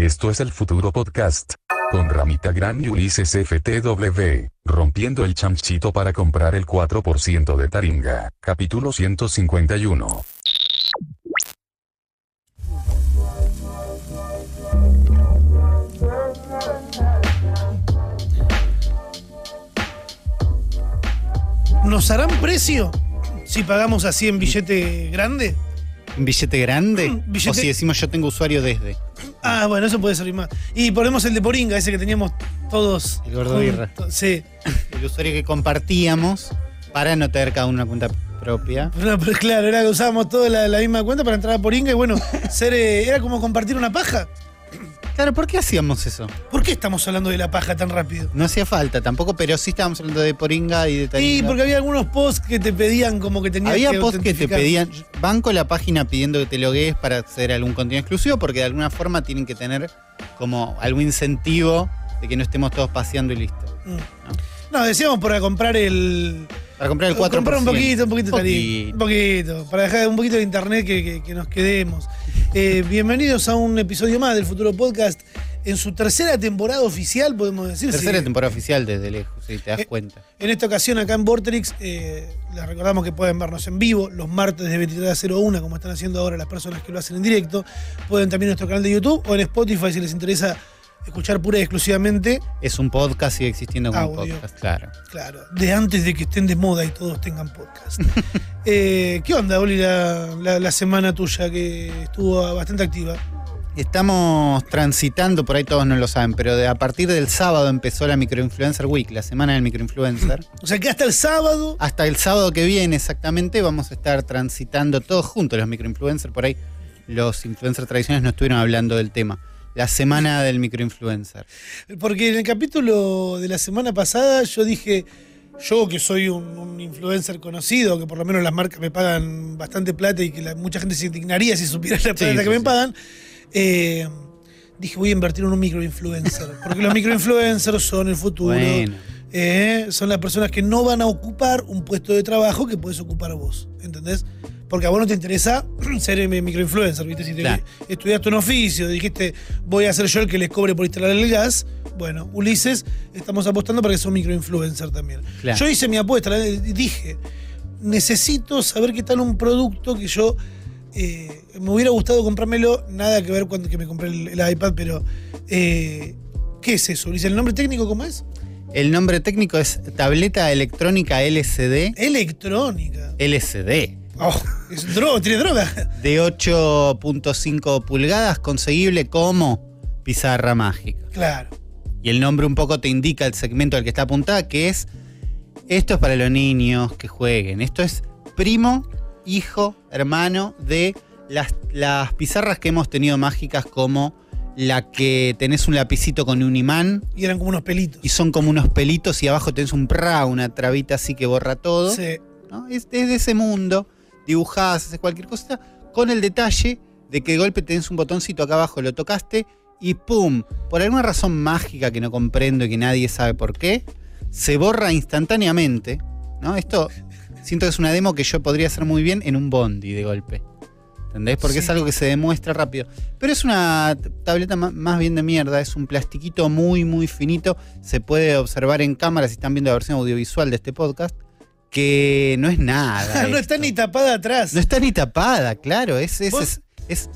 Esto es el futuro podcast. Con Ramita Gran y Ulises FTW. Rompiendo el chanchito para comprar el 4% de Taringa. Capítulo 151. ¿Nos harán precio si pagamos así en billete grande? ¿Un billete grande? Billete- O si decimos yo tengo usuario desde. Ah, bueno, eso puede servir más. Y ponemos el de Poringa, ese que teníamos todos. El gordo birra. Sí. El usuario que compartíamos para no tener cada uno una cuenta propia. No, pero claro, era que usábamos toda la, la misma cuenta para entrar a Poringa y bueno, ser, eh, era como compartir una paja. Claro, ¿por qué hacíamos eso? ¿Por qué estamos hablando de la paja tan rápido? No hacía falta tampoco, pero sí estábamos hablando de Poringa y de Sí, Taringa. porque había algunos posts que te pedían como que tenías Había que posts que te pedían, banco la página pidiendo que te logues para acceder a algún contenido exclusivo, porque de alguna forma tienen que tener como algún incentivo de que no estemos todos paseando y listo. Mm. No, decíamos para comprar el. Para comprar el 4%. Comprar un poquito, un poquito. Poquito. Un poquito. Para dejar un poquito de internet que, que- que nos quedemos. Eh, bienvenidos a un episodio más del Futuro Podcast. En su tercera temporada oficial, podemos decir. Tercera sí. temporada oficial desde lejos, si te das Eh, cuenta. En esta ocasión, acá en Vorterix, eh, les recordamos que pueden vernos en vivo los martes de 23 a 01, como están haciendo ahora las personas que lo hacen en directo. Pueden también en nuestro canal de YouTube o en Spotify si les interesa escuchar pura y exclusivamente, Es un podcast, sigue existiendo como Audio. un podcast, claro. claro, de antes de que estén de moda y todos tengan podcast. Eh, ¿Qué onda, Oli, la, la- la semana tuya que estuvo bastante activa? Estamos transitando, por ahí todos no lo saben, pero de, a partir del sábado empezó la Microinfluencer Week, la semana del microinfluencer. O sea, que hasta el sábado. Hasta el sábado que viene exactamente vamos a estar transitando todos juntos los microinfluencers. Por ahí los influencers tradicionales no estuvieron hablando del tema. La semana del microinfluencer. Porque en el capítulo de la semana pasada yo dije, yo que soy un, un influencer conocido, que por lo menos las marcas me pagan bastante plata y que la- mucha gente se indignaría si supiera la plata Sí, que sí, me pagan, eh, dije voy a invertir en un microinfluencer. Porque los microinfluencers son el futuro. Bueno, Eh, son las personas que no van a ocupar un puesto de trabajo que puedes ocupar vos. ¿Entendés? Porque a vos no te interesa ser mi- microinfluencer, ¿viste? Si te Claro. estudiaste un oficio, dijiste voy a ser yo el que les cobre por instalar el gas. Bueno, Ulises, estamos apostando para que sea un microinfluencer también. Claro. Yo hice mi apuesta, dije, necesito saber qué tal un producto que yo. eh, me hubiera gustado comprármelo, nada que ver cuando que me compré el, el iPad, pero. eh, ¿Qué es eso, Ulises? ¿El nombre técnico cómo es? el nombre técnico es tableta electrónica LCD. Electrónica. LCD. Oh, es droga, tiene droga. De 8.5 pulgadas, conseguible como pizarra mágica. Claro. Y el nombre un poco te indica el segmento al que está apuntada, que es esto es para los niños que jueguen. Esto es primo, hijo, hermano de las, las pizarras que hemos tenido mágicas como la que tenés un lapicito con un imán Y eran como unos pelitos. y son como unos pelitos y abajo tenés un pra, una trabita así que borra todo. Sí. ¿no? Es, es de ese mundo, dibujás, haces cualquier cosa, con el detalle de que de golpe tenés un botoncito acá abajo, lo tocaste y ¡pum! Por alguna razón mágica que no comprendo y que nadie sabe por qué, se borra instantáneamente. ¿no? Esto siento que es una demo que yo podría hacer muy bien en un bondi de golpe. ¿Entendés? Porque Sí. es algo que se demuestra rápido. Pero es una tableta más bien de mierda, es un plastiquito muy, muy finito. Se puede observar en cámara si están viendo la versión audiovisual de este podcast, que no es nada. no está ni tapada atrás. No está ni tapada, claro. Es, es, es,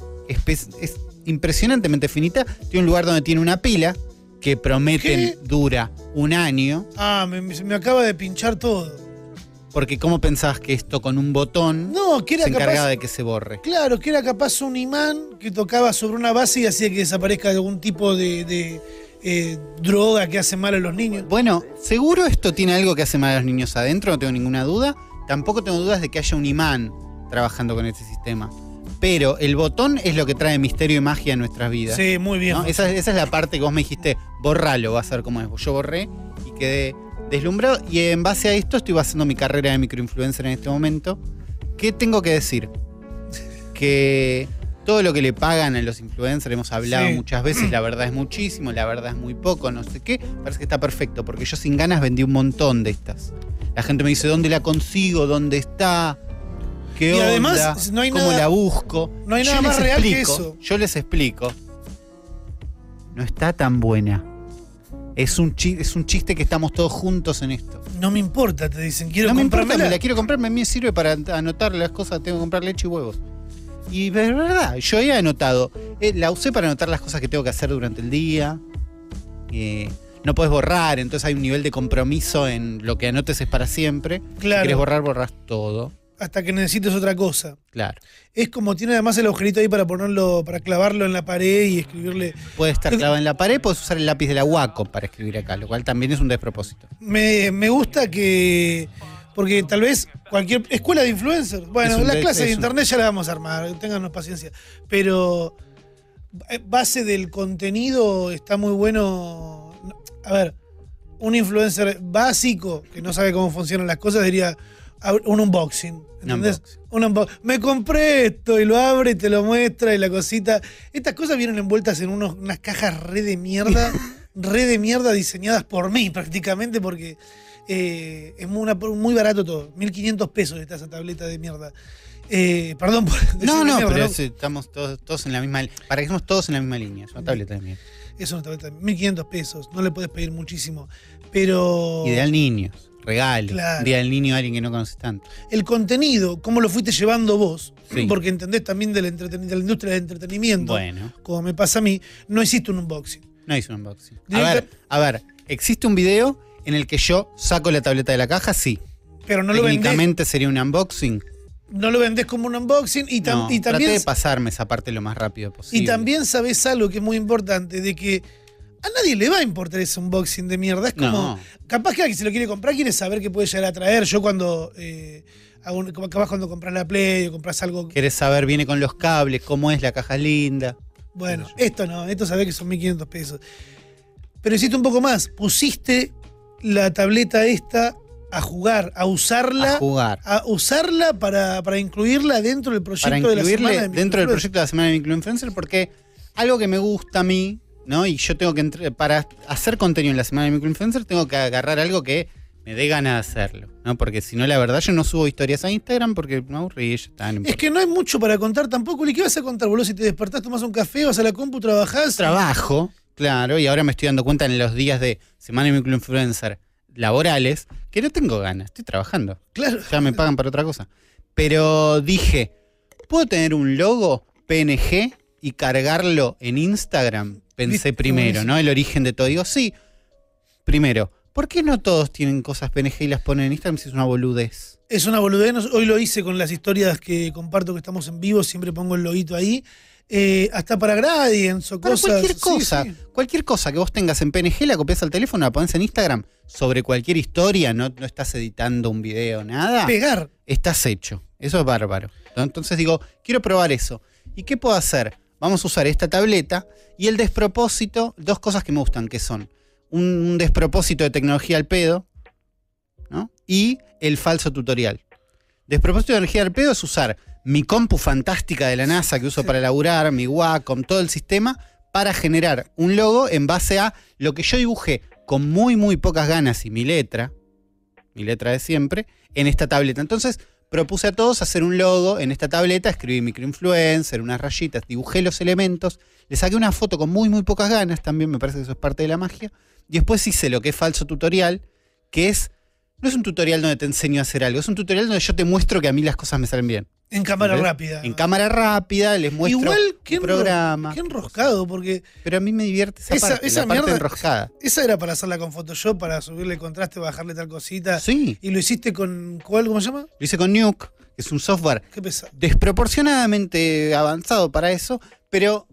es, impresionantemente finita. Tiene un lugar donde tiene una pila que prometen ¿Qué? dura un año. Ah, me, me- acaba de pinchar todo. Porque ¿cómo pensabas que esto con un botón No, que era se encargaba capaz. de que se borre? Claro, que era capaz un imán que tocaba sobre una base y hacía que desaparezca algún tipo de, de, eh, droga que hace mal a los niños. Bueno, seguro esto tiene algo que hace mal a los niños adentro, no tengo ninguna duda. Tampoco tengo dudas de que haya un imán trabajando con este sistema. Pero el botón es lo que trae misterio y magia a nuestras vidas. Sí, muy bien. ¿no? Esa, esa es la parte que vos me dijiste, borralo, vas a ver cómo es. Yo borré y quedé deslumbrado. Y en base a esto estoy basando mi carrera de microinfluencer en este momento. ¿Qué tengo que decir? Que todo lo que le pagan a los influencers, hemos hablado Sí. muchas veces, la verdad es muchísimo, la verdad es muy poco, no sé qué. Parece que está perfecto, porque yo sin ganas vendí un montón de estas. La gente me dice, ¿dónde la consigo? ¿Dónde está? ¿Qué Y onda? además, no hay ¿Cómo nada- la busco? no hay nada más real que explico, eso. Yo les explico. no está tan buena. Es un, chi- es un chiste que estamos todos juntos en esto. No me importa, te dicen. Quiero no me importa, comprármela. me la quiero comprar, a mí me sirve para anotar las cosas, tengo que comprar leche y huevos. Y de verdad, yo he anotado, eh, la usé para anotar las cosas que tengo que hacer durante el día. Eh, no puedes borrar, entonces hay un nivel de compromiso en lo que anotes es para siempre. Si Claro. quieres borrar, borras todo. Hasta que necesites otra cosa. Claro. Es como tiene además el agujerito ahí para ponerlo, para clavarlo en la pared y escribirle. Puede estar clavado en la pared, puedes usar el lápiz de la Wacom para escribir acá, lo cual también es un despropósito. Me, me gusta que. Porque tal vez cualquier. Escuela de influencers. Bueno, un las de- internet ya las vamos a armar, téngannos paciencia. Pero. eh, Base del contenido está muy bueno. No, A ver, un influencer básico que no sabe cómo funcionan las cosas diría un unboxing. ¿Entendés? unboxing. Un unbo- Me compré esto y lo abre y te lo muestra y la cosita. Estas cosas vienen envueltas en unos- unas cajas re de mierda, re de mierda diseñadas por mí prácticamente porque eh, es muy, una- muy barato todo. 1500 pesos está esa tableta de mierda. Eh, perdón por No, de no, mierda, pero ¿no? es- estamos todos, todos en la misma para que estemos todos en la misma línea. Es una tableta de mierda. Es una tableta de 1500 pesos. No le puedes pedir muchísimo. Pero Ideal niños, regalos. Claro. Día del niño a alguien que no conoces tanto. el contenido, cómo lo fuiste llevando vos, Sí. porque entendés también del entreten- de la industria del entretenimiento, Bueno, como me pasa a mí, no hiciste un unboxing. no hice un unboxing. A ver, a ver, ¿existe un video en el que yo saco la tableta de la caja? Sí. Pero no lo vendés, Técnicamente sería un unboxing. no lo vendés como un unboxing y, tam- No, y traté también de pasarme esa parte lo más rápido posible. Y también sabes algo que es muy importante, de que a nadie le va a importar ese unboxing de mierda. Es como, No. capaz que alguien se lo quiere comprar, quiere saber qué puede llegar a traer. Yo cuando, eh, hago un- como capaz cuando compras la Play o compras algo, Querés saber, viene con los cables, cómo es, la caja es linda. bueno, esto no, esto sabés que son 1500 pesos. Pero hiciste un poco más, pusiste la tableta esta a jugar, a usarla, A jugar. a usarla para, para incluirla dentro del proyecto Para de la semana de dentro del proyecto de la semana de Microinfluencer, porque algo que me gusta a mí, ¿no? Y yo tengo que, entre- para hacer contenido en la semana de Microinfluencer, tengo que agarrar algo que me dé ganas de hacerlo, ¿no? Porque si no, la verdad, yo no subo historias a Instagram porque me aburrí ya está. no Es que no hay mucho para contar tampoco. ¿Y qué vas a contar, boludo? Si te despertás, tomás un café, vas a la compu, trabajás. trabajo, claro, y ahora me estoy dando cuenta en los días de semana de Microinfluencer laborales que no tengo ganas, estoy trabajando. Claro. ya me pagan para otra cosa. Pero dije, ¿puedo tener un logo PNG y cargarlo en Instagram? Pensé primero. ¿no? El origen de todo. Digo, sí. Primero, ¿por qué no todos tienen cosas PNG y las ponen en Instagram si es una boludez? Es una boludez. Hoy lo hice con las historias que comparto que estamos en vivo. Siempre pongo el loguito ahí. Eh, hasta para Gradients o Para cosas. cualquier cosa, sí. cualquier cosa que vos tengas en PNG, la copias al teléfono, la pones en Instagram, sobre cualquier historia, no, no estás editando un video, nada. Pegar. estás hecho. Eso es bárbaro. Entonces digo, quiero probar eso. ¿Y qué puedo hacer? Vamos a usar esta tableta y el despropósito, dos cosas que me gustan, que son un, un despropósito de tecnología al pedo ¿no? y el falso tutorial. Despropósito de tecnología al pedo es usar mi compu fantástica de la NASA que uso para laburar, mi Wacom, todo el sistema, para generar un logo en base a lo que yo dibujé con muy, muy pocas ganas y mi letra, mi letra de siempre, en esta tableta. Entonces propuse a todos hacer un logo en esta tableta, escribí microinfluencer, unas rayitas, dibujé los elementos, le saqué una foto con muy, muy pocas ganas, también me parece que eso es parte de la magia, y después hice lo que es falso tutorial, que es, no es un tutorial donde te enseño a hacer algo, es un tutorial donde yo te muestro que a mí las cosas me salen bien. En cámara ¿Entendés? rápida. En cámara rápida, les muestro Igual, enro- programa. qué enroscado, porque Pero a mí me divierte esa, Esa- parte, esa la parte mierda- enroscada. esa era para hacerla con Photoshop, para subirle contraste, bajarle tal cosita. Sí, Y lo hiciste con. ¿Cuál? ¿Cómo se llama? lo hice con Nuke, que es un software Qué pesado. desproporcionadamente avanzado para eso, pero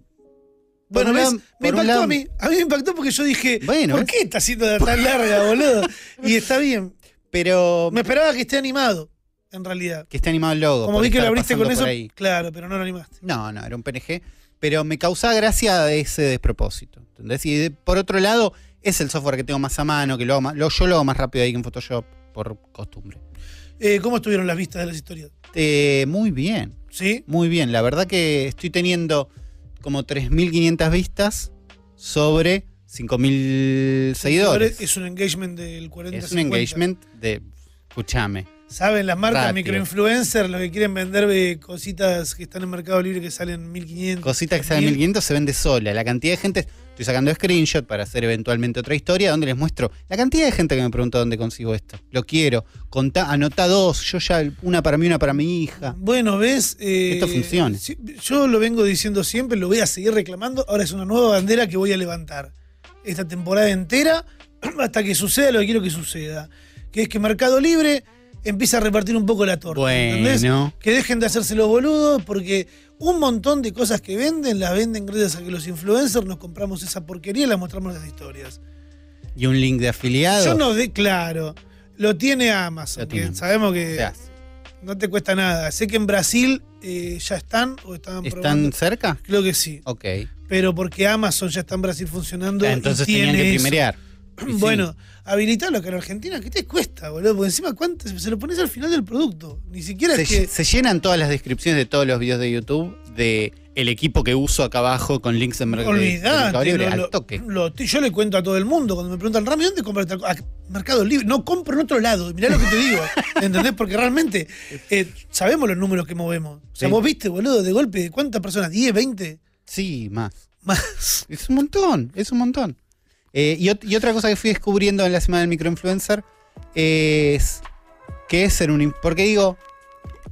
Bueno, un ¿ves? lado- me impactó lado- a mí. A mí me impactó porque yo dije, Bueno, ¿por ¿ves? qué está haciendo tan larga, boludo? Y está bien. Pero Me esperaba que esté animado, en realidad. que esté animado el logo. Como vi que lo abriste con eso, ahí. claro, pero no lo animaste. No, no, era un PNG, pero me causaba gracia ese despropósito. ¿entendés? Y de- por otro lado, es el software que tengo más a mano, que lo hago más- lo- yo lo hago más rápido ahí que en Photoshop, por costumbre. Eh, ¿Cómo estuvieron las vistas de las historias? Eh, muy bien, ¿Sí? muy bien. La verdad que estoy teniendo como 3.500 vistas sobre 5.000 seguidores. Es un engagement del 40 Es un engagement de, escúchame, Saben las marcas microinfluencers, los que quieren vender eh, cositas que están en Mercado Libre que salen 1500. Cositas que salen 1000. 1500 se vende sola. La cantidad de gente. Estoy sacando screenshot para hacer eventualmente otra historia donde les muestro la cantidad de gente que me pregunta dónde consigo esto. Lo quiero. Contá, anota dos. Yo ya, una para mí, una para mi hija. Bueno, ves. Eh, Esto funciona. yo lo vengo diciendo siempre, lo voy a seguir reclamando. Ahora es una nueva bandera que voy a levantar. Esta temporada entera, hasta que suceda lo que quiero que suceda. Que es que Mercado Libre empieza a repartir un poco la torta. ¿entendés? Que dejen de hacerse los boludos, porque un montón de cosas que venden, las venden gracias a que los influencers nos compramos esa porquería y las mostramos en las historias. Y un link de afiliado. Yo no de claro. Lo tiene Amazon, Lo tiene que sabemos que no te cuesta nada. Sé que en Brasil eh, ya están o estaban ¿Están probando. cerca? Creo que sí. Ok. Pero porque Amazon ya está en Brasil funcionando. y Entonces tenían tiene que eso. primerear. Y sí. Bueno, habilitarlo acá en Argentina, ¿qué te cuesta, boludo? Porque encima cuánto se lo pones al final del producto. Ni siquiera se, es que. se llenan todas las descripciones de todos los videos de YouTube de el equipo que uso acá abajo con links de Mer- de- de Mercado Libre al toque. lo- yo le cuento a todo el mundo cuando me preguntan, Rami, ¿dónde compras? "Ah, Mercado Libre. No compro en otro lado. Mirá lo que te digo. ¿Entendés? Porque realmente eh, sabemos los números que movemos. O sea, Sí. vos viste, boludo, de golpe, ¿cuántas personas? ¿10, 20? Sí, más. Más. Es un montón, es un montón. Eh, y, y otra cosa que fui descubriendo en la semana del microinfluencer es que es ser un... Porque digo,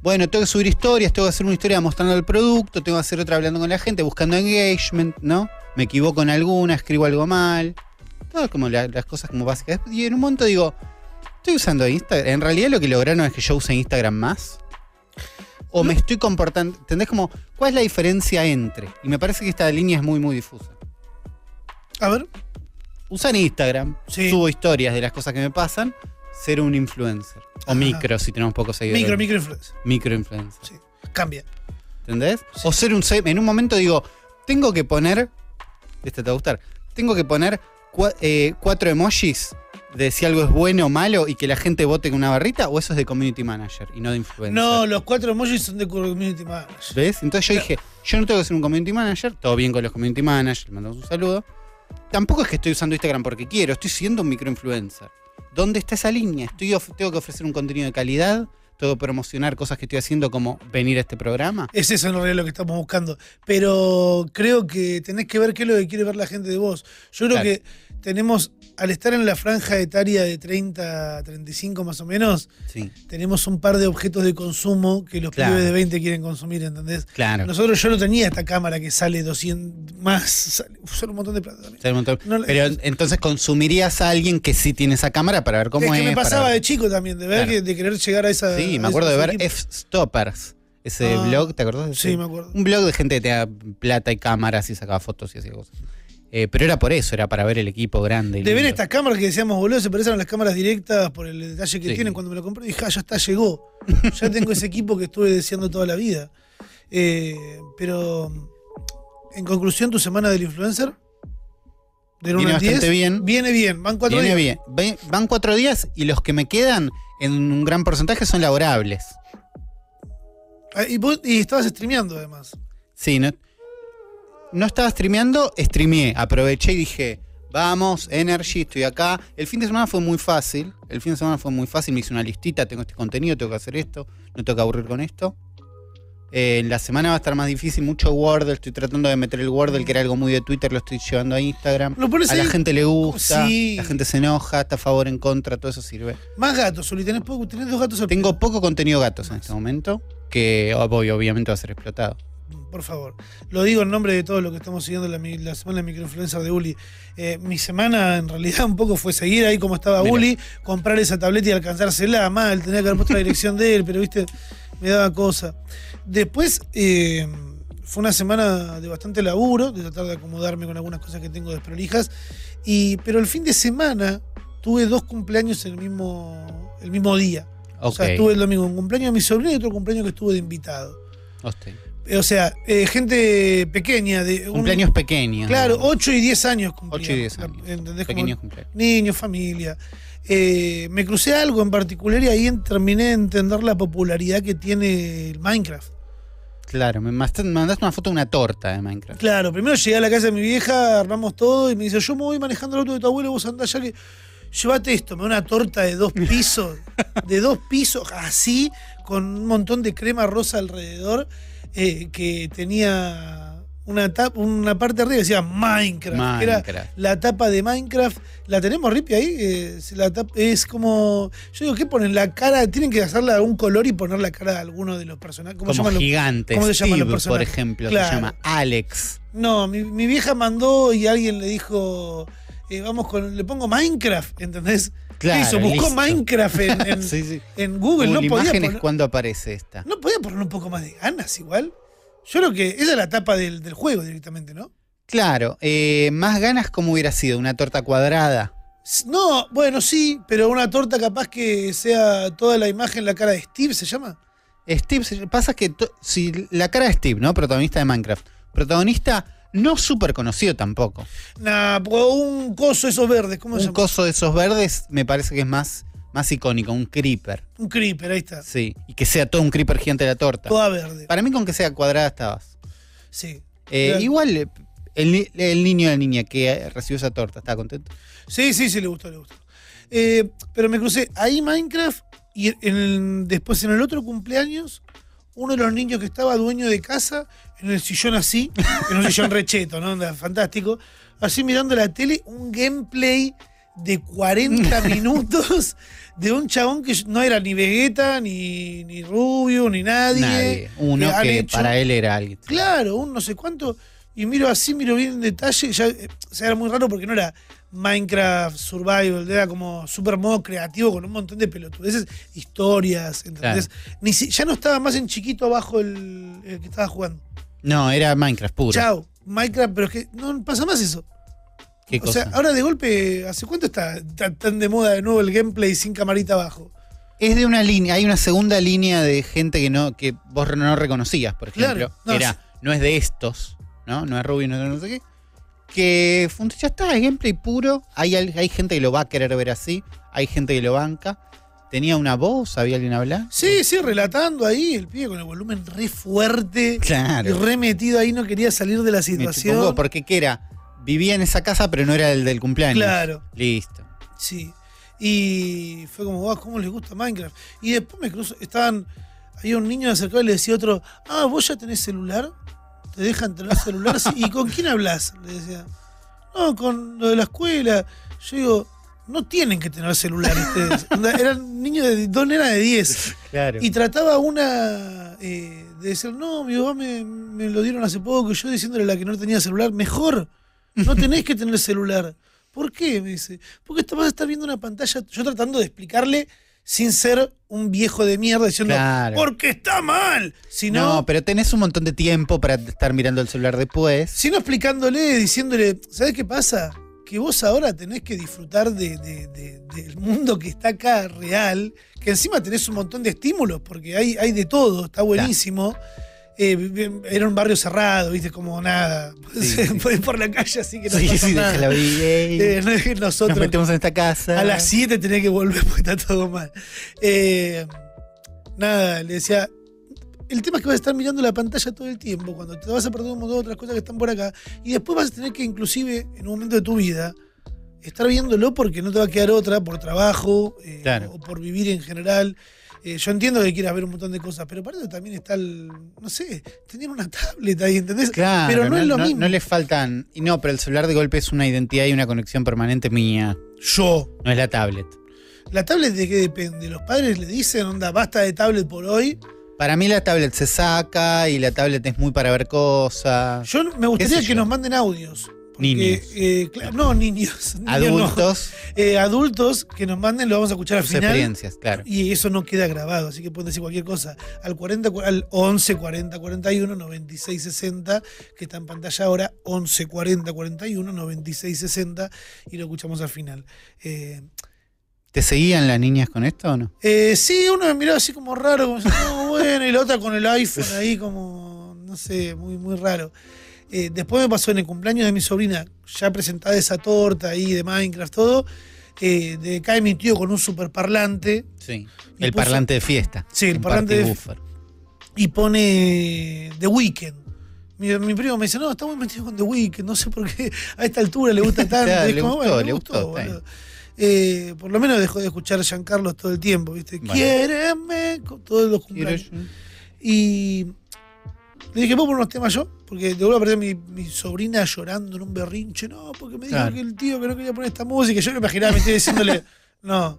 bueno, tengo que subir historias, tengo que hacer una historia mostrando el producto, tengo que hacer otra hablando con la gente, buscando engagement, ¿no? Me equivoco en alguna, escribo algo mal. Todas como la- las cosas como básicas. Y en un momento digo, estoy usando Instagram. En realidad lo que lograron es que yo use Instagram más. O me estoy comportando. ¿Entendés? Como, ¿cuál es la diferencia entre? Y me parece que esta línea es muy, muy difusa. A ver. Usan Instagram, Sí. subo historias de las cosas que me pasan, ser un influencer. O Ajá. micro, si tenemos pocos seguidores. Micro, micro influencia. Microinfluencer. Sí. Cambia. ¿Entendés? Sí. O ser un... En un momento digo, tengo que poner... Este te va a gustar. Tengo que poner cua- eh, cuatro emojis de si algo es bueno o malo y que la gente vote con una barrita, o eso es de community manager y no de influencer. No, los cuatro emojis son de community manager. ¿Ves? Entonces yo dije, yo no tengo que ser un community manager, todo bien con los community managers, le mandamos un saludo. Tampoco es que estoy usando Instagram porque quiero, estoy siendo un microinfluencer. ¿Dónde está esa línea? Estoy tengo que ofrecer un contenido de calidad, tengo que promocionar cosas que estoy haciendo como venir a este programa. Es eso en realidad lo que estamos buscando. Pero creo que tenés que ver qué es lo que quiere ver la gente de vos. Yo creo Claro. que tenemos, al estar en la franja etaria de 30 a 35 más o menos, Sí, tenemos un par de objetos de consumo que los Claro. pibes de 20 quieren consumir, ¿entendés? claro. Nosotros yo no tenía esta cámara que sale 200 más, sale, sale un montón de plata también. Sale un montón. No, Pero es- entonces consumirías a alguien que sí tiene esa cámara para ver cómo es es. que me pasaba de chico también, de ver Claro. que- de querer llegar a esa. Sí, me acuerdo de ver. F-Stoppers, ese Ah, blog, ¿te acordás? de ese? Sí, me acuerdo. Un blog de gente que tenía plata y cámaras y sacaba fotos y hacía cosas. Eh, pero era por eso, era para ver el equipo grande. De ver estas cámaras que decíamos, boludo, se parecen a las cámaras directas por el detalle que Sí. tienen. Cuando me lo compré, dije, ah, ya está, llegó. ya tengo ese equipo que estuve deseando toda la vida. Eh, pero, en conclusión, tu semana del influencer, del 1 Viene al 10, bastante bien. Viene bien, van cuatro Viene días. bien. Van cuatro días y los que me quedan en un gran porcentaje son laborables. Ah, Y, vos- y estabas streameando además. Sí, no, no estaba streameando, streameé. Aproveché y dije, vamos, Energy, estoy acá. El fin de semana fue muy fácil. El fin de semana fue muy fácil. Me hice una listita, tengo este contenido, tengo que hacer esto, no tengo que aburrir con esto. Eh, en la semana va a estar más difícil, mucho Wordle. Estoy tratando de meter el Wordle, que era algo muy de Twitter, lo estoy llevando a Instagram. Lo pones A la gente le gusta, Sí. la gente se enoja, está a favor, en contra, todo eso sirve. Más gatos, Soli, tenés, poco- tenés dos gatos al Tengo poco contenido gatos en este momento, que ob- obviamente va a ser explotado. Por favor. Lo digo en nombre de todos los que estamos siguiendo la, semana de microinfluencer de Uli. Eh, mi semana en realidad un poco fue seguir ahí como estaba Mira. Uli, comprar esa tableta y alcanzársela mal, tenía que haber puesto la dirección de él, pero viste, me daba cosa. Después eh, fue una semana de bastante laburo, de tratar de acomodarme con algunas cosas que tengo desprolijas, y, pero el fin de semana tuve dos cumpleaños el mismo, el mismo día. O sea, Ok. estuve el domingo un cumpleaños de mi sobrino y otro cumpleaños que estuve de invitado. Hostia. Eh, O sea, eh, gente pequeña, de un- Cumpleaños pequeños. Claro, ¿no? 8 y 10 años cumplían. 8 y 10 años. ¿Entendés? Como Pequeños cumpleaños. niños, familia. Eh, me crucé algo en particular y ahí terminé de entender la popularidad que tiene el Minecraft. Claro, me mandaste me mandaste una foto de una torta de Minecraft. Claro, primero llegué a la casa de mi vieja, armamos todo y me dice, yo me voy manejando el auto de tu abuelo, vos andás ya que... llévate esto, me da una torta de dos pisos, de dos pisos, así, con un montón de crema rosa alrededor, eh, que tenía una, tap- una parte arriba que decía Minecraft, que era la tapa de Minecraft. ¿La tenemos, Rippy, ahí? Si la tap- es como. Yo digo, ¿qué ponen? La cara, tienen que hacerle algún color y poner la cara de alguno de los personajes. ¿Cómo se Como llaman los- gigante. cómo se llaman los Steve, por ejemplo, Claro. se llama Alex. No, mi, mi vieja mandó y alguien le dijo, eh, vamos con, le pongo Minecraft, ¿entendés? Claro. Buscó listo. Minecraft en, en- Sí, sí. en Google, Google no podía, Imágenes, poner, ¿cuándo aparece esta? no podía poner un poco más de ganas igual. Yo creo que esa es la tapa del, del juego directamente, ¿no? Claro, eh, más ganas como hubiera sido una torta cuadrada. No, bueno, sí, pero una torta capaz que sea toda la imagen, la cara de Steve, ¿se llama? Steve, pasa que si la cara de Steve, ¿no? Protagonista de Minecraft. Protagonista no súper conocido tampoco. Nah, un coso esos verdes, ¿cómo se Un llama? coso de esos verdes me parece que es más, más icónico, un creeper. Un creeper, ahí está. Sí, y que sea todo un creeper gigante de la torta. Toda verde. Para mí con que sea cuadrada estabas. Sí. Eh, igual eh, el, ni- el niño o la niña que recibió esa torta, ¿estaba contento? Sí, sí, sí, le gustó, le gustó. Eh, pero me crucé ahí Minecraft y en el- después en el otro cumpleaños, uno de los niños que estaba dueño de casa, en el sillón así, en un sillón recheto, ¿no? Fantástico. Así mirando la tele, un gameplay de 40 minutos de un chabón que no era ni Vegeta, ni, ni Rubio, ni nadie. Nadie. Uno han que hecho- para él era alguien. Claro, un no sé cuánto. Y miro así, miro bien en detalle. Ya, eh, o sea, era muy raro porque no era Minecraft Survival, era como super modo creativo con un montón de pelotudeces, historias, ¿entendés? Ni si- ya no estaba más en chiquito abajo el, el que estaba jugando. No, era Minecraft puro. Chao, Minecraft, pero es que no pasa más eso. ¿Qué o cosa? sea, ahora de golpe, ¿hace cuánto está tan, de moda de nuevo el gameplay sin camarita abajo? Es de una línea, hay una segunda línea de gente que no que vos no reconocías, por Claro, ejemplo. no, Era, no es de estos, ¿no? No es Rubio, no es de no sé qué. Que ya está, es gameplay puro. Hay, hay gente que lo va a querer ver así, hay gente que lo banca. Tenía una voz, ¿había alguien hablar? Sí, sí, relatando ahí, el pibe con el volumen re fuerte y Claro. re metido ahí, no quería salir de la Me situación. chupó, porque ¿qué era? Vivía en esa casa, pero no era el del cumpleaños. Claro. Listo. Sí. Y fue como, wow, ¿cómo les gusta Minecraft? Y después me cruzo, estaban, había un niño acercado y le decía a otro, ah, vos ya tenés celular, te dejan tener celular, ¿y con quién hablas? Le decía, no, con lo de la escuela. Yo digo, no tienen que tener celular ustedes. Eran niños de dos nenas de 10. Claro. Y trataba una eh, de decir, no, mi papá me, me lo dieron hace poco, yo diciéndole a la que no tenía celular, mejor, no tenés que tener celular. ¿Por qué? Me dice, porque vas a estar viendo una pantalla, yo tratando de explicarle sin ser un viejo de mierda diciendo, Claro. porque está mal, sino, no, pero tenés un montón de tiempo para estar mirando el celular después. sino explicándole, diciéndole, ¿sabes qué pasa? Que vos ahora tenés que disfrutar de- de- de- del mundo que está acá real, que encima tenés un montón de estímulos, porque hay, hay de todo, está buenísimo. Eh, era un barrio cerrado, viste, como nada. Sí, sí. Podés por la calle así que no Sí, pasa sí, nada. ey. Eh, no es que Nos nosotros metemos en esta casa. a las 7 tenés que volver porque está todo mal. Eh, nada, le decía. El tema es que vas a estar mirando la pantalla todo el tiempo, cuando te vas a perder un montón de otras cosas que están por acá, y después vas a tener que, inclusive, en un momento de tu vida, estar viéndolo porque no te va a quedar otra, por trabajo, eh, Claro. o por vivir en general. Eh, yo entiendo que quieras ver un montón de cosas, pero para eso también está el, no sé, tener una tablet ahí, ¿entendés? Claro, pero no, es lo mismo. No le faltan. Y no, pero el celular de golpe es una identidad y una conexión permanente mía. Yo. No es la tablet. ¿La tablet de qué depende? ¿Los padres le dicen, onda, basta de tablet por hoy? Para mí la tablet se saca y la tablet es muy para ver cosas. Yo me gustaría que nos manden audios. Niños. eh, claro, no, niños. niños no. Adultos, Eh, adultos que nos manden, lo vamos a escuchar al sus final. experiencias, claro. Y eso no queda grabado, así que pueden decir cualquier cosa. Al 40, cu- al 11 40 41 96 60, que está en pantalla ahora, 11 40 41 96 60, y lo escuchamos al final. Eh, ¿Te seguían las niñas con esto o no? eh, sí, uno me miró así como raro, como "No, bueno, y la otra con el iPhone ahí como, no sé, muy, muy raro. Eh, después me pasó en el cumpleaños de mi sobrina, ya presentada esa torta ahí de Minecraft, todo, eh, de cae mi tío con un super parlante Sí. El puso- parlante de fiesta. Sí, el parlante de- buffer. y pone The Weeknd. Mi, mi primo me dice, no, está muy metido con The Weeknd, no sé por qué a esta altura le gusta tanto. Claro, le como, gustó, bueno, le gustó. Eh, por lo menos dejó de escuchar a Giancarlo todo el tiempo, ¿viste? Quiéreme con todos los cumpleaños. Y le dije, ¿puedo poner unos temas yo? Porque de vuelvo a perder mi, mi sobrina llorando en un berrinche. No, porque me dijo Claro. que el tío que no quería poner esta música. Yo me imaginaba, me estoy diciéndole, no.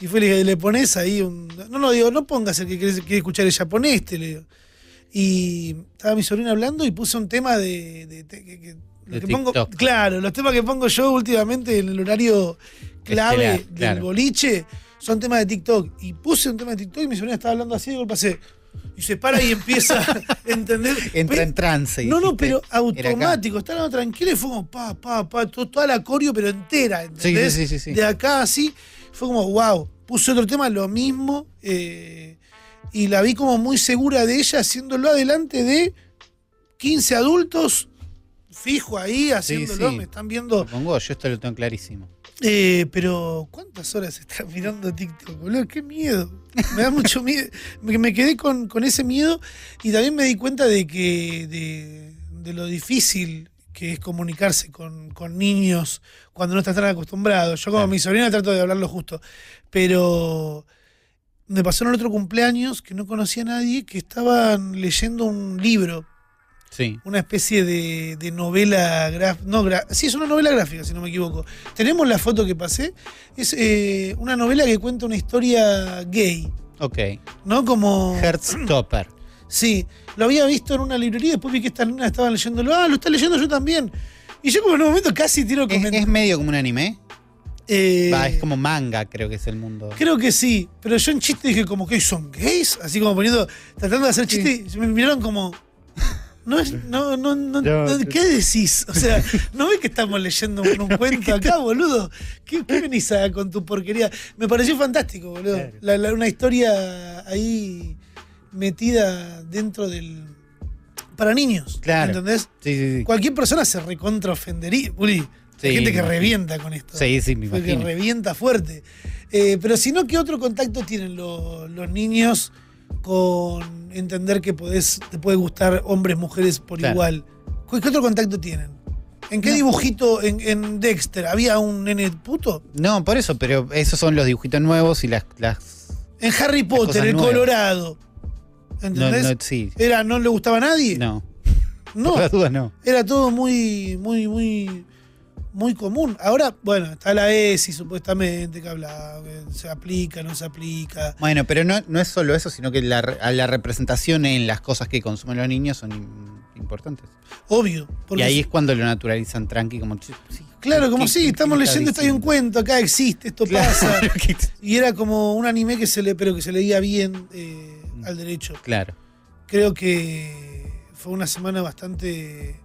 Y fue, le dije, le pones ahí un. No, no, digo, no pongas el que quiere, escuchar ella, pon este, le digo. Y estaba mi sobrina hablando y puse un tema de. de- de- que- lo pongo, claro, los temas que pongo yo últimamente en el horario clave Estelar, del claro. boliche son temas de TikTok. Y puse un tema de TikTok y mi sobrina estaba hablando así y de golpe. Y se para y empieza a entender. Entra en trance. no, no, pero automático, está hablando tranquilo y fue como pa, pa, pa, to- toda la coreo, pero entera, ¿entendés? sí, sí, sí, sí. De acá así, fue como, wow. Puse otro tema, lo mismo, eh, y la vi como muy segura de ella haciéndolo adelante de 15 adultos, fijo ahí, haciéndolo, me están viendo. Pongo, yo esto lo tengo clarísimo. Eh, pero, ¿cuántas horas estás mirando TikTok, boludo? ¡Qué miedo! Me da mucho miedo. Me, me quedé con, con ese miedo y también me di cuenta de que de, de lo difícil que es comunicarse con, con niños cuando no estás tan acostumbrado. Yo como Claro. mi sobrina trato de hablarlo justo, pero me pasó en el otro cumpleaños que no conocía a nadie que estaban leyendo un libro Sí. una especie de, de novela gráfica. No, gra- sí, es una novela gráfica, si no me equivoco. Tenemos la foto que pasé. Es eh, una novela que cuenta una historia gay, Ok. ¿no? Como. Heartstopper. Sí, lo había visto en una librería y después vi que estas nenas estaban leyéndolo. Ah, lo está leyendo yo también. Y yo, como en un momento casi tiro ¿Es, es medio como un anime? Eh, Va, es como manga, creo que es el mundo. Creo que sí, pero yo en chiste dije como que son gays, así como poniendo, tratando de hacer chiste, y me miraron como, no es, no, no, no, No, no. ¿qué decís? O sea, ¿no ves que estamos leyendo un, un cuento acá, boludo? ¿Qué, qué venís a- con tu porquería? Me pareció fantástico, boludo. Claro. La- la- una historia ahí metida dentro del... para niños, Claro. ¿entendés? Sí, sí, sí. Cualquier persona se recontra ofendería, Uli. Hay gente que imagino. revienta con esto. Sí, sí, me Fue que imagino. revienta fuerte. Eh, pero si no, ¿qué otro contacto tienen lo- los niños con entender que podés, te puede gustar hombres, mujeres por Claro. igual? ¿Qué otro contacto tienen? ¿En qué No. dibujito en, en Dexter había un nene puto? No, por eso, pero esos son los dibujitos nuevos y las. las En Harry Potter, el nuevas. Colorado. ¿Entendés? no, sí. Era, ¿No le gustaba a nadie? No. No. Por las dudas, no. Era todo muy, muy, muy, muy común. Ahora, bueno, está la ESI supuestamente que habla, que se aplica, no se aplica. Bueno, pero no, no es solo eso, sino que la, la representación en las cosas que consumen los niños son im- importantes. Obvio. Porque y ahí es cuando lo naturalizan tranqui, como. "Che, sí, Claro, como ¿qué- sí, estamos está leyendo, esto hay un diciendo?" cuento, acá existe, esto Claro, pasa. Y era como un anime que se le, pero que se leía bien eh, al derecho. claro. Creo que fue una semana bastante,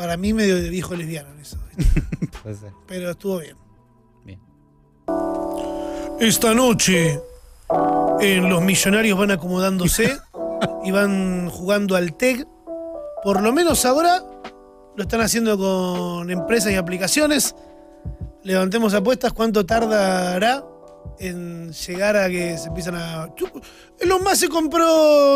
para mí, medio de viejo lesbiano en eso. puede ser. Pero estuvo bien. Bien. Esta noche, en los millonarios van acomodándose y van jugando al TEG. Por lo menos ahora lo están haciendo con empresas y aplicaciones. Levantemos apuestas, ¿cuánto tardará en llegar a que se empiezan a... Los más se compró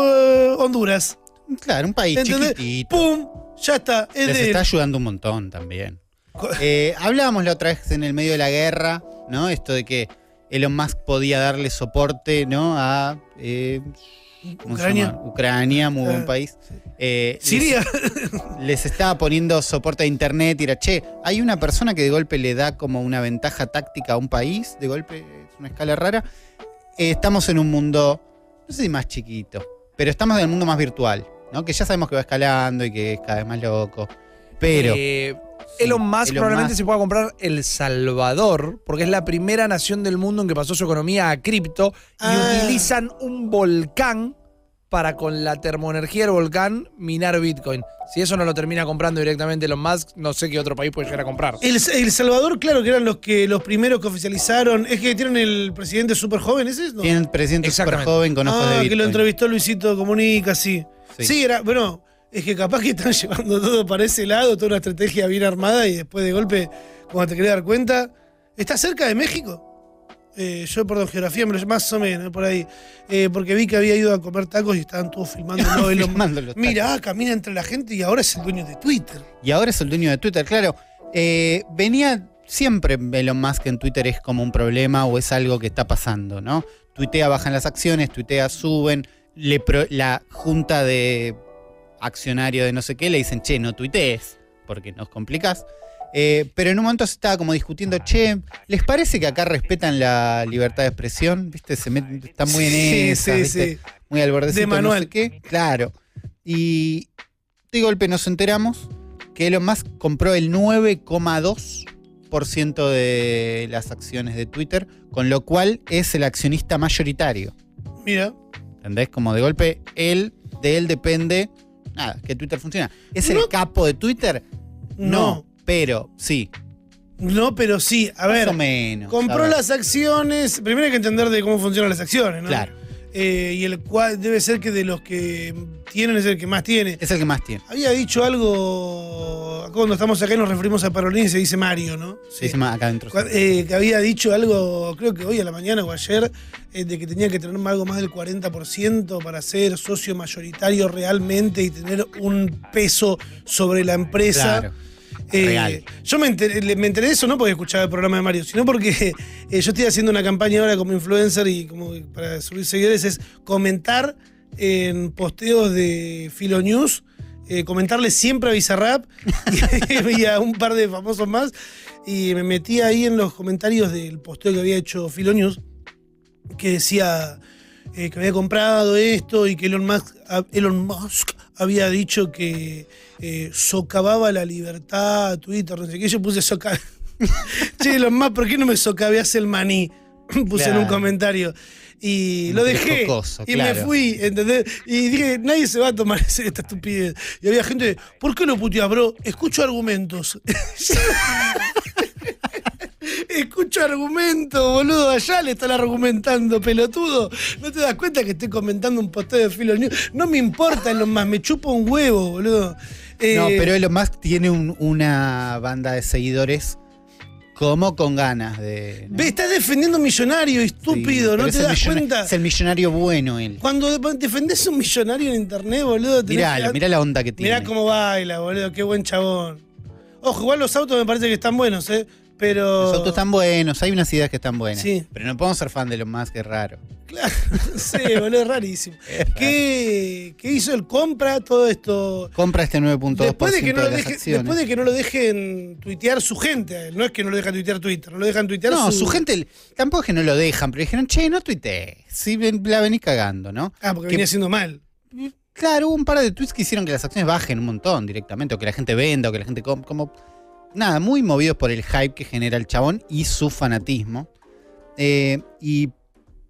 eh, Honduras. Claro, un país ¿Entendés? chiquitito. ¡Pum! Ya está. Es Les de está ayudando un montón también. Eh, hablábamos la otra vez en el medio de la guerra, ¿no? Esto de que Elon Musk podía darle soporte, ¿no? A eh, ¿cómo se Ucrania. muy buen Ah, país. Eh, Siria. Les, les estaba poniendo soporte a internet y era, che, hay una persona que de golpe le da como una ventaja táctica a un país, de golpe es una escala rara. Eh, estamos en un mundo, no sé si más chiquito, pero estamos en el mundo más virtual, ¿no? Que ya sabemos que va escalando y que es cada vez más loco. Pero. Eh, Sí, Elon Musk Elon probablemente Musk. se pueda comprar El Salvador, porque es la primera nación del mundo en que pasó su economía a cripto y Ah. utilizan un volcán para con la termoenergía del volcán minar Bitcoin. Si eso no lo termina comprando directamente Elon Musk, no sé qué otro país puede llegar a comprar. El, El Salvador, claro, que eran los que los primeros que oficializaron. Es que tienen el presidente súper joven, ¿ese es? No. Tienen presidente súper joven con ojos de ah, Bitcoin. que lo entrevistó Luisito Comunica, sí. Sí. sí. era, bueno, es que capaz que están llevando todo para ese lado, toda una estrategia bien armada y después de golpe, cuando te querés dar cuenta, está cerca de México. Eh, yo, perdón, geografía, más o menos, por ahí. Eh, porque vi que había ido a comer tacos y estaban todos filmando. ¿no? Los Mira, ah, camina entre la gente y ahora es el dueño de Twitter. Y ahora es el dueño de Twitter, claro. Eh, venía siempre Elon Musk en Twitter es como un problema o es algo que está pasando, ¿no? Tuitea, bajan las acciones, tuitea, suben, le pro- la junta de accionario de no sé qué le dicen, che, no tuitees, porque nos complicás. Eh, pero en un momento se estaba como discutiendo, che, ¿les parece que acá respetan la libertad de expresión? ¿Viste? Se met- está muy en Sí, esa, sí, ¿viste? sí. muy al bordecito, De manual. no sé qué. Claro. Y de golpe nos enteramos que Elon Musk compró el 9,2% de las acciones de Twitter, con lo cual es el accionista mayoritario. Mira. ¿Entendés? Como de golpe, él, de él depende, nada, que Twitter funciona. ¿Es No. el capo de Twitter? No. pero sí. No, pero sí. A ver. más o menos. Compró a ver. las acciones. Primero hay que entender de cómo funcionan las acciones, ¿no? Claro, Eh, y el cual debe ser que de los que tienen es el que más tiene. es el que más tiene. Había dicho algo. Cuando estamos acá y nos referimos a Parolín, se dice Mario, ¿no? Se dice más acá adentro. Eh, que había dicho algo, creo que hoy a la mañana o ayer, eh, de que tenía que tener algo más del 40% para ser socio mayoritario realmente y tener un peso sobre la empresa. Claro. Eh, Real. Yo me enteré, le- me enteré de eso no porque escuchaba el programa de Mario, sino porque eh, yo estoy haciendo una campaña ahora como influencer y como para subir seguidores es comentar en posteos de Filo News, eh, comentarle siempre a Bizarrap y, y a un par de famosos más. Y me metí ahí en los comentarios del posteo que había hecho Filo News, que decía que había comprado esto y que Elon Musk, Elon Musk había dicho que eh, socavaba la libertad a Twitter, no sé qué. Yo puse soca. che, Elon Musk, ¿por qué no me socaveas el maní? puse en un comentario. Y lo dejé. y claro. me fui, ¿entendés? Y dije, nadie se va a tomar esta estupidez. Y había gente, ¿por qué lo puteas, bro? Escucho argumentos. Escucho argumentos, boludo. Allá le están argumentando, pelotudo. ¿No te das cuenta que estoy comentando un posteo de Filo News? No me importa lo más, me chupa un huevo, boludo. Eh, No, pero Elon Musk tiene un- una banda de seguidores como con ganas de. ¿no? Ve, estás defendiendo a un millonario, estúpido, ¿no te das cuenta? Es el millonario bueno él. Cuando de- defendés a un millonario en internet, boludo, tenés Mirá, mirá la onda que tiene. Mirá cómo baila, boludo, qué buen chabón. Ojo, igual los autos me parece que están buenos, ¿eh? Pero. Los autos están buenos, hay unas ideas que están buenas. Sí. Pero no podemos ser fan de Elon Musk, es raro. Claro, sé, boludo, es rarísimo. ¿Qué, ¿Qué hizo él? Compra todo esto. Compra este 9.2% Después de, que no lo deje- después de que no lo dejen tuitear su gente. No es que no lo dejan tuitear Twitter, no lo dejan tuitear No, su... su gente tampoco es que no lo dejan, pero dijeron, che, no tuitees. Sí, ven- la venís cagando, ¿no? Ah, porque que- venía haciendo mal. Claro, hubo un par de tweets que hicieron que las acciones bajen un montón directamente, o que la gente venda, o que la gente com- como. Nada, muy movidos por el hype que genera el chabón y su fanatismo. Eh, y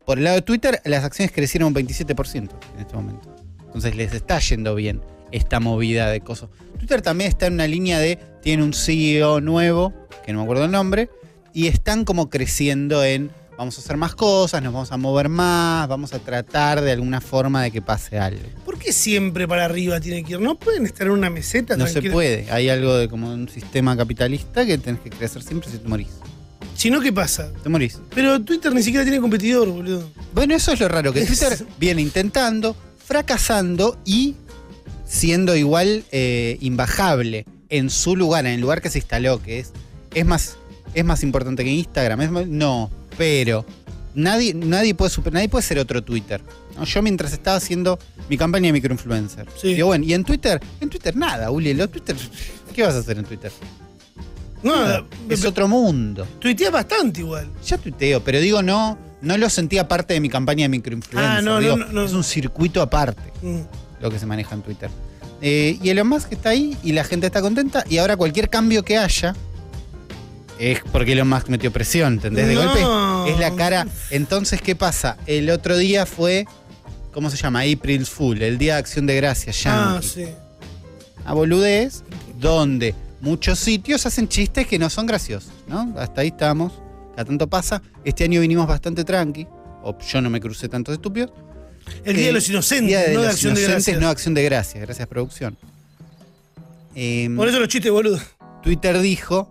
por el lado de Twitter, las acciones crecieron un 27% en este momento. Entonces les está yendo bien esta movida de cosas. Twitter también está en una línea de. Tiene un CEO nuevo, que no me acuerdo el nombre, y están como creciendo en. Vamos a hacer más cosas, nos vamos a mover más, vamos a tratar de alguna forma de que pase algo. ¿Por qué siempre para arriba tiene que ir? ¿No pueden estar en una meseta No se puede. Hay algo de como un sistema capitalista que tenés que crecer siempre si te morís. Si no, ¿qué pasa? Te morís. Pero Twitter ni siquiera tiene competidor, boludo. Bueno, eso es lo raro, que Twitter viene intentando, fracasando y siendo igual eh, imbajable en su lugar, en el lugar que se instaló, que es, es más, es más importante que Instagram. Es más- no, pero nadie, nadie puede super- nadie puede ser otro Twitter. ¿no? Yo mientras estaba haciendo mi campaña de microinfluencer. Sí. Digo, bueno, y en Twitter, en Twitter nada, Uli, lo Twitter, ¿qué vas a hacer en Twitter? No, Es otro mundo. tuiteas bastante igual. Ya tuiteo, pero digo, no, no lo sentía parte de mi campaña de microinfluencer. Ah, no, Digo, no, no, no. Es un circuito aparte Mm. lo que se maneja en Twitter. Eh, y Elon Musk está ahí y la gente está contenta. Y ahora cualquier cambio que haya es porque Elon Musk metió presión, ¿entendés? De No. golpe es la cara. Entonces, ¿qué pasa? El otro día fue, ¿cómo se llama? April's Fool, el Día de Acción de Gracias, Ah, yankee. sí. A boludez, donde muchos sitios hacen chistes que no son graciosos, ¿no? Hasta ahí estamos. Cada tanto pasa. Este año vinimos bastante tranqui. O yo no me crucé tantos estúpidos. El Día Eh, de los Inocentes, Día de no de los Acción de Inocentes, Gracias. no acción de gracias. Gracias, producción. Em, Por eso los chistes, boludo. Twitter dijo: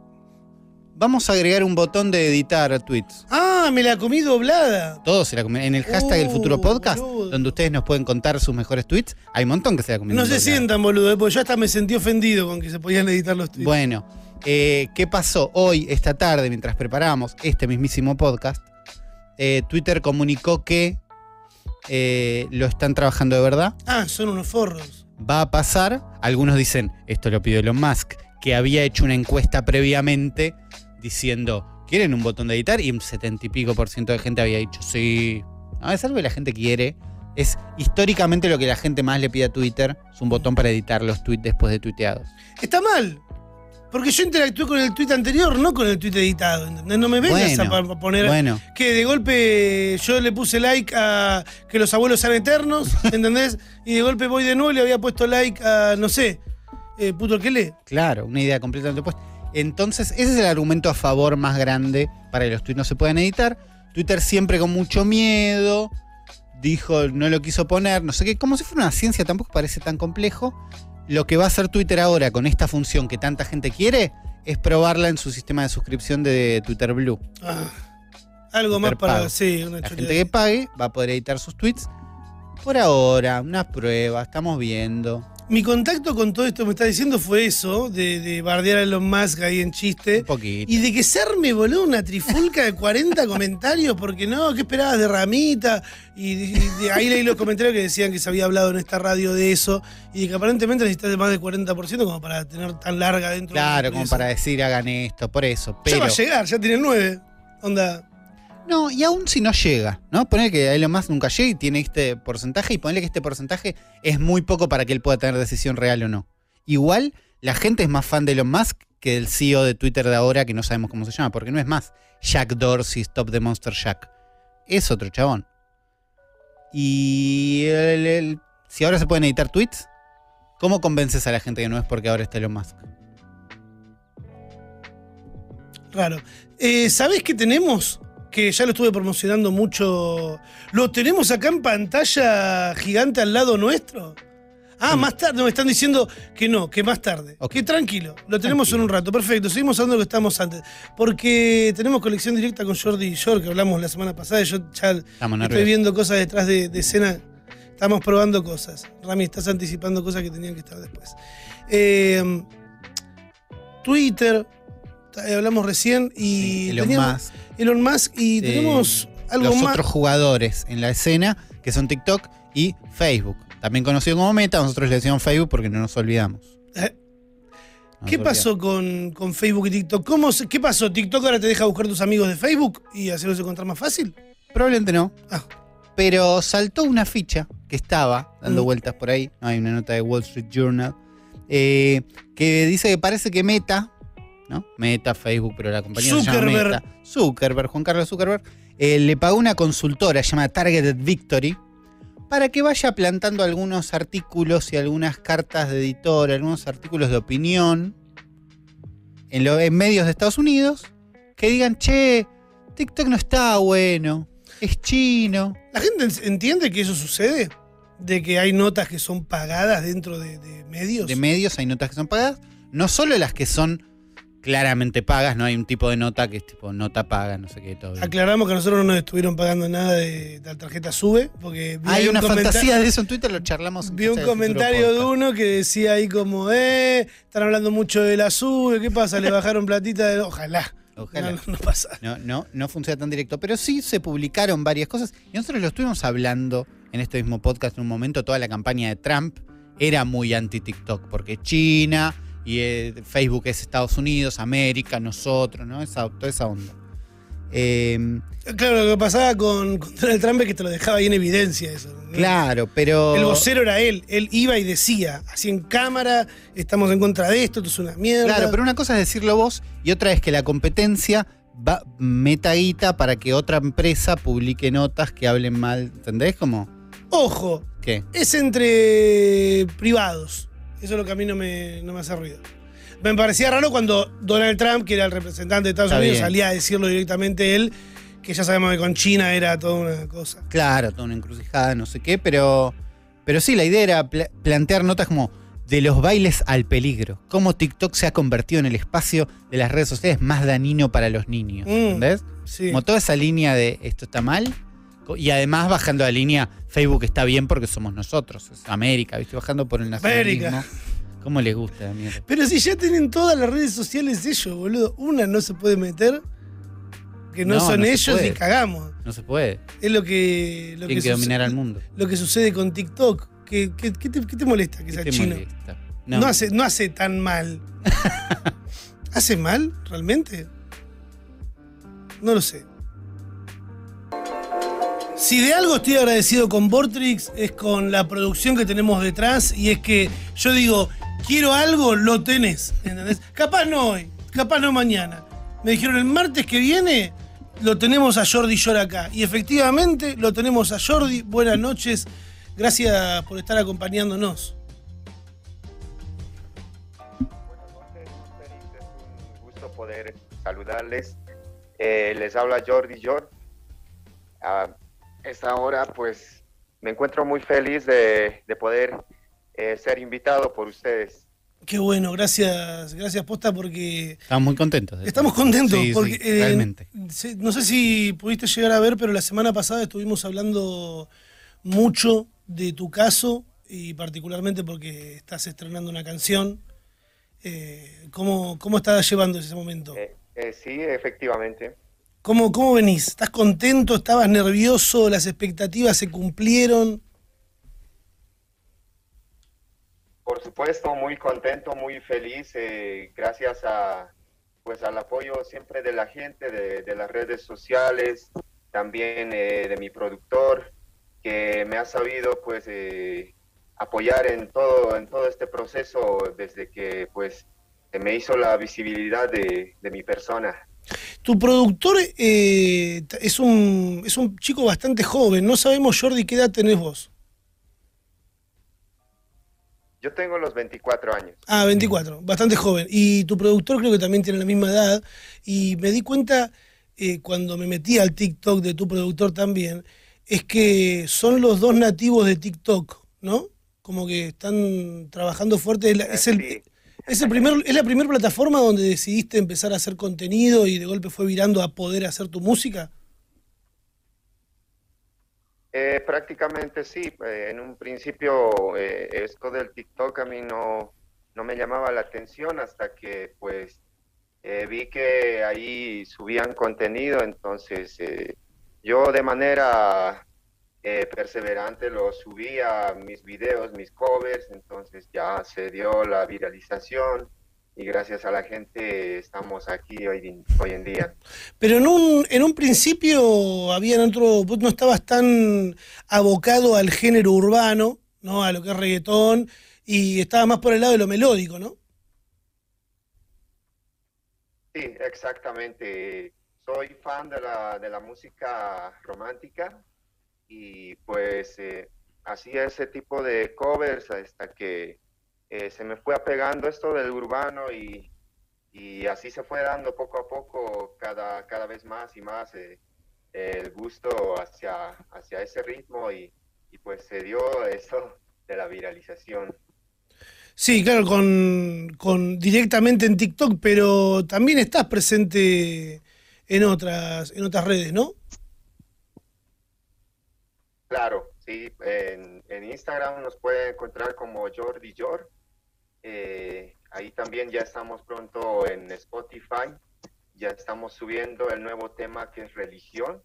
Vamos a agregar un botón de editar tweets. Ah, me la comí doblada. Todos se la comen. En el hashtag El Futuro Oh, Podcast, boludo. donde ustedes nos pueden contar sus mejores tweets, hay un montón que se la comen. No se doblada. sientan, boludo, eh, porque yo hasta me sentí ofendido con que se podían editar los tweets. Bueno, Eh, ¿Qué pasó? Hoy, esta tarde, mientras preparábamos este mismísimo podcast, eh, Twitter comunicó que lo están trabajando de verdad. Ah, son unos forros. Va a pasar. Algunos dicen, esto lo pidió Elon Musk, que había hecho una encuesta previamente diciendo, ¿quieren un botón de editar? Y un setenta y pico por ciento de gente había dicho, sí. No, es algo que la gente quiere. Es históricamente lo que la gente más le pide a Twitter. Es un botón para editar los tweets después de tuiteados. Está mal. Porque yo interactué con el tweet anterior, no con el tweet editado. ¿entendés? No me vengas a Bueno, poner. Bueno, Que de golpe yo le puse like a que los abuelos sean eternos, ¿entendés? Y de golpe voy de nuevo y le había puesto like a, no sé, eh, puto que lee. claro, una idea completamente opuesta. Entonces, ese es el argumento a favor más grande para que los tweets no se puedan editar. Twitter siempre con mucho miedo. Dijo, no lo quiso poner, no sé qué, como si fuera una ciencia, tampoco parece tan complejo. Lo que va a hacer Twitter ahora con esta función que tanta gente quiere es probarla en su sistema de suscripción de Twitter Blue. Ah, algo más para. Sí, una La gente que pague va a poder editar sus tweets. Por ahora, unas pruebas, estamos viendo. Mi contacto con todo esto que me está diciendo fue eso, de, de bardear a Elon Musk ahí en chiste. Un poquito. Y de que se arme, boludo, una trifulca de 40 comentarios, porque no, ¿qué esperabas de Ramita? Y, y de ahí leí los comentarios que decían que se había hablado en esta radio de eso, y de que aparentemente necesitas más del 40% como para tener tan larga dentro Claro, de como para decir hagan esto, por eso. Ya Pero, va a llegar, ya tiene el 9. Onda. No, y aún si no llega, ¿no? Poner que Elon Musk nunca llega y tiene este porcentaje y ponerle que este porcentaje es muy poco para que él pueda tener decisión real o no. Igual, la gente es más fan de Elon Musk que del CEO de Twitter de ahora, que no sabemos cómo se llama, porque no es más Jack Dorsey, Stop the Monster Jack. Es otro chabón. Y el- si ahora se pueden editar tweets, ¿cómo convences a la gente que no es porque ahora está Elon Musk? Raro. Eh, ¿Sabés qué tenemos? Que ya lo estuve promocionando mucho. Lo tenemos acá en pantalla gigante al lado nuestro. Ah, más tarde. Me están diciendo que no, que más tarde. Ok. Que tranquilo. Lo tenemos Tranquilo. en un rato. Perfecto. Seguimos hablando de lo que estábamos antes. Porque tenemos conexión directa con Jordi y York, que hablamos la semana pasada. Yo ya Estamos estoy nerviosos. viendo cosas detrás de, de escena. Estamos probando cosas. Rami, estás anticipando cosas que tenían que estar después. Eh, Twitter, eh, hablamos recién, y Sí, teníamos-. Elon Musk y Eh, tenemos algo los más. otros jugadores en la escena, que son TikTok y Facebook. También conocido como Meta, nosotros le decíamos Facebook porque no nos olvidamos. Eh, Nos ¿Qué pasó con, con Facebook y TikTok? ¿Cómo se- ¿Qué pasó? ¿TikTok ahora te deja buscar tus amigos de Facebook y hacerlos encontrar más fácil? Probablemente no. Ah. Pero saltó una ficha que estaba dando Mm. vueltas por ahí. Hay una nota de Wall Street Journal. eh, que dice que parece que Meta, ¿no? Meta, Facebook, pero la compañía se llama Zuckerberg. Meta. Zuckerberg, Juan Carlos Zuckerberg, eh, le pagó una consultora llamada Targeted Victory para que vaya plantando algunos artículos y algunas cartas de editor, algunos artículos de opinión en, lo- en medios de Estados Unidos que digan, che, TikTok no está bueno, es chino. ¿La gente en- entiende que eso sucede? ¿De que hay notas que son pagadas dentro de, de medios? De medios hay notas que son pagadas, no solo las que son claramente pagas, no hay un tipo de nota que es tipo nota paga, no sé qué, todo. bien. Aclaramos que nosotros no nos estuvieron pagando nada de, la tarjeta SUBE, porque vi Hay una un comenta- fantasía de eso en Twitter, lo charlamos. Vi un comentario de uno que decía ahí como, eh, están hablando mucho de la SUBE, ¿qué pasa? Le bajaron platita de... Ojalá. Ojalá. No, no, no pasa. No, no, no funciona tan directo. Pero sí se publicaron varias cosas. Y nosotros lo estuvimos hablando en este mismo podcast en un momento. Toda la campaña de Trump era muy anti-TikTok. Porque China y eh, Facebook es Estados Unidos, América, nosotros, ¿no? Esa, toda esa onda. Eh, Claro, lo que pasaba con, con Donald Trump es que te lo dejaba ahí en evidencia eso. ¿no? claro, pero. El vocero era él. Él iba y decía, así en cámara, estamos en contra de esto, esto es una mierda. Claro, pero una cosa es decirlo vos y otra es que la competencia va, meta guita para que otra empresa publique notas que hablen mal. ¿Entendés? Como, Ojo, ¿qué? es entre privados. Eso es lo que a mí no me, no me hace ruido. Me parecía raro cuando Donald Trump, que era el representante de Estados Está Unidos, bien. salía a decirlo directamente él, que ya sabemos que con China era toda una cosa. Claro, toda una encrucijada, no sé qué, pero, pero sí, la idea era pla- plantear notas como de los bailes al peligro. Cómo TikTok se ha convertido en el espacio de las redes sociales más dañino para los niños. Mm. ¿Entendés? Sí. Como toda esa línea de esto está mal. Y además bajando la línea, Facebook está bien porque somos nosotros, es América, ¿viste? Bajando por el nacionalismo. América. ¿Cómo les gusta la mierda? Pero si ya tienen todas las redes sociales ellos, boludo. Una no se puede meter. Que no, No, son no ellos y cagamos. No se puede. Es lo que. Lo Tienen que suce- dominar al mundo. Lo que sucede con TikTok. ¿Qué, qué- qué te, qué te molesta que ¿Qué sea te chino? molesta? No. hace, no hace tan mal. ¿Hace mal? ¿Realmente? No lo sé. Si de algo estoy agradecido con Vortrix es con la producción que tenemos detrás y es que yo digo, quiero algo, lo tenés. ¿entendés? Capaz no hoy, capaz no mañana. Me dijeron el martes que viene lo tenemos a Jordi Shore acá. Y efectivamente lo tenemos a Jordi. Buenas noches. Gracias por estar acompañándonos. Buenas noches, es un gusto poder saludarles. Eh, les habla Jordi Jor. A esta hora, pues, me encuentro muy feliz de, de poder eh, ser invitado por ustedes. Qué bueno, gracias, gracias Posta porque Estamos muy contentos. estamos contentos. Sí, sí, porque, eh, realmente. se- no sé si pudiste llegar a ver, pero la semana pasada estuvimos hablando mucho de tu caso y particularmente porque estás estrenando una canción. Eh, ¿cómo, ¿Cómo estás llevando ese momento? Eh, eh, sí, efectivamente. ¿Cómo, ¿Cómo venís? ¿Estás contento? ¿Estabas nervioso? ¿Las expectativas se cumplieron? Por supuesto, muy contento, muy feliz, eh, gracias a pues al apoyo siempre de la gente, de, las redes sociales, también eh, de mi productor, que me ha sabido pues eh, apoyar en todo, en todo este proceso desde que pues me hizo la visibilidad de mi persona. Tu productor eh, es, un, es un chico bastante joven. No sabemos, Jordi, qué edad tenés vos. Yo tengo los 24 años. Ah, 24, bastante joven. Y tu productor creo que también tiene la misma edad. Y me di cuenta eh, cuando me metí al TikTok de tu productor también, es que son los dos nativos de TikTok, ¿no? Como que están trabajando fuerte. Es, el, Sí. Es, el primer, es la primera plataforma donde decidiste empezar a hacer contenido y de golpe fue virando a poder hacer tu música. Eh, prácticamente sí. Eh, en un principio eh, esto del TikTok a mí no, no me llamaba la atención hasta que pues eh, vi que ahí subían contenido, entonces eh, yo de manera eh, perseverante lo subía mis videos, mis covers, entonces ya se dio la viralización y gracias a la gente estamos aquí hoy, hoy en día. Pero en un, en un principio habían otro, vos no estabas tan abocado al género urbano, ¿no? A lo que es reggaetón, y estabas más por el lado de lo melódico, ¿no? Sí, exactamente. Soy fan de la, de la música romántica y pues eh, hacía ese tipo de covers hasta que eh, se me fue apegando esto del urbano y, y así se fue dando poco a poco cada, cada vez más y más eh, el gusto hacia, hacia ese ritmo y, y pues se dio eso de la viralización. Sí, claro, con, con directamente en TikTok, pero también estás presente en otras, en otras redes, ¿no? Claro, sí, en, Instagram nos puede encontrar como Jordi Jor. Eh, ahí también ya estamos pronto en Spotify. Ya estamos subiendo el nuevo tema que es religión.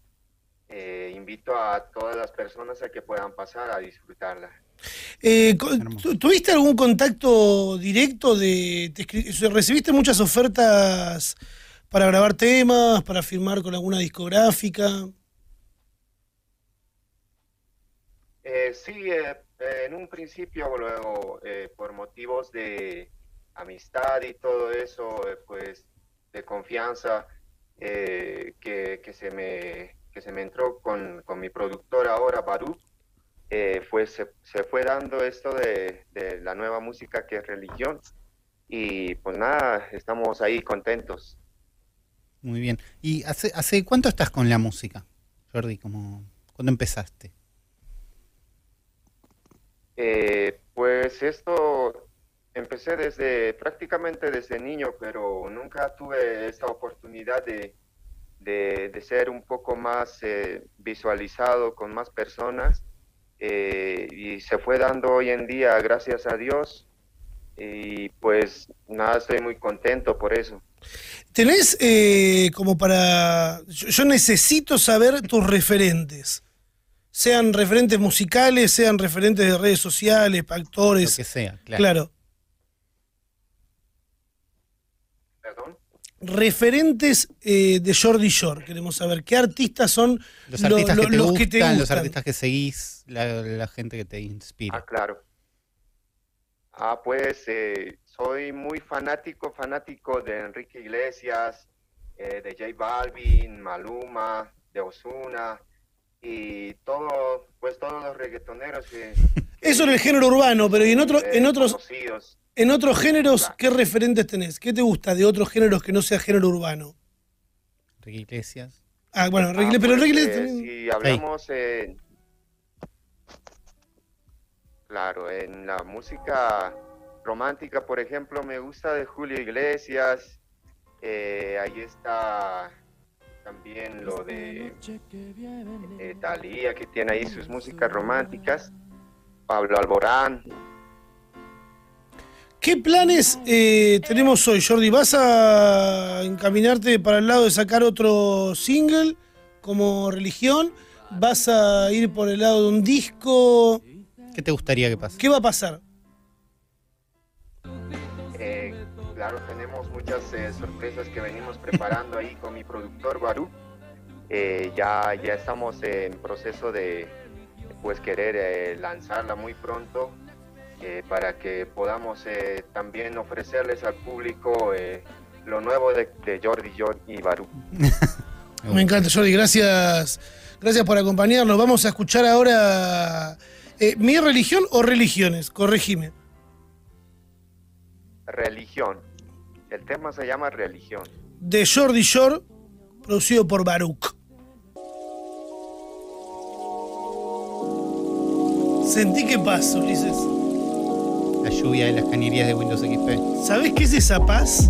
Eh, invito a todas las personas a que puedan pasar a disfrutarla. Eh, co- Hermoso. ¿tu- ¿Tuviste algún contacto directo de... te ¿Recibiste muchas ofertas para grabar temas, para firmar con alguna discográfica? Eh, sí, eh, eh, en un principio, luego, eh, por motivos de amistad y todo eso, eh, pues de confianza eh, que, que se me, que se me entró con, con mi productor ahora, Baruch, fue, se, se fue dando esto de, de la nueva música que es religión. Y pues nada, estamos ahí contentos. Muy bien. ¿Y hace, hace cuánto estás con la música, Jordi? Como, ¿Cuándo empezaste? Eh, pues esto empecé desde prácticamente desde niño, pero nunca tuve esa oportunidad de, de, ser un poco más eh, visualizado con más personas eh, y se fue dando hoy en día, gracias a Dios. Y pues nada, estoy muy contento por eso. Tenés eh, como para... Yo necesito saber tus referentes. Sean referentes musicales, sean referentes de redes sociales, Lo actores. que sea, claro. Claro. ¿Perdón? Referentes eh, de Jordi Shore. Queremos saber qué artistas son Los lo- artistas lo- que, te los gustan, que te los artistas que seguís, la, la gente que te Ah, inspira. claro. Ah, pues eh, soy muy fanático, fanático de Enrique Iglesias, eh, de J Balvin, Maluma, de Ozuna y todo, pues todos los reggaetoneros que... Eso en el género urbano, pero ¿y en, otro, eh, en, otros, conocidos. en otros géneros qué referentes tenés? ¿Qué te gusta de otros géneros que no sea género urbano? Enrique Iglesias. Ah, bueno, Ah, Enrique- pero pues, eh, Iglesias también- si hablamos, eh, claro, en la música romántica, por ejemplo, me gusta de Julio Iglesias. eh, ahí está también lo de eh, Thalía, que tiene ahí sus músicas románticas. Pablo Alborán. ¿Qué planes eh, tenemos hoy, Jordi? ¿Vas a encaminarte para el lado de sacar otro single como religión? ¿Vas a ir por el lado de un disco? ¿Qué te gustaría que pase? ¿Qué va a pasar? Muchas eh, sorpresas que venimos preparando ahí con mi productor Barú. Eh, ya, ya estamos en proceso de pues querer eh, lanzarla muy pronto eh, para que podamos eh, también ofrecerles al público lo nuevo de, de Jordi Jordi y Barú. Me encanta, Jordi. Gracias, gracias por acompañarnos. Vamos a escuchar ahora mi religión o religiones. Corregime. Religión. El tema se llama religión. De Jordi Shore, producido por Baruch. Sentí que paz, Ulises. La lluvia de las cañerías de Windows XP. ¿Sabés qué es esa paz?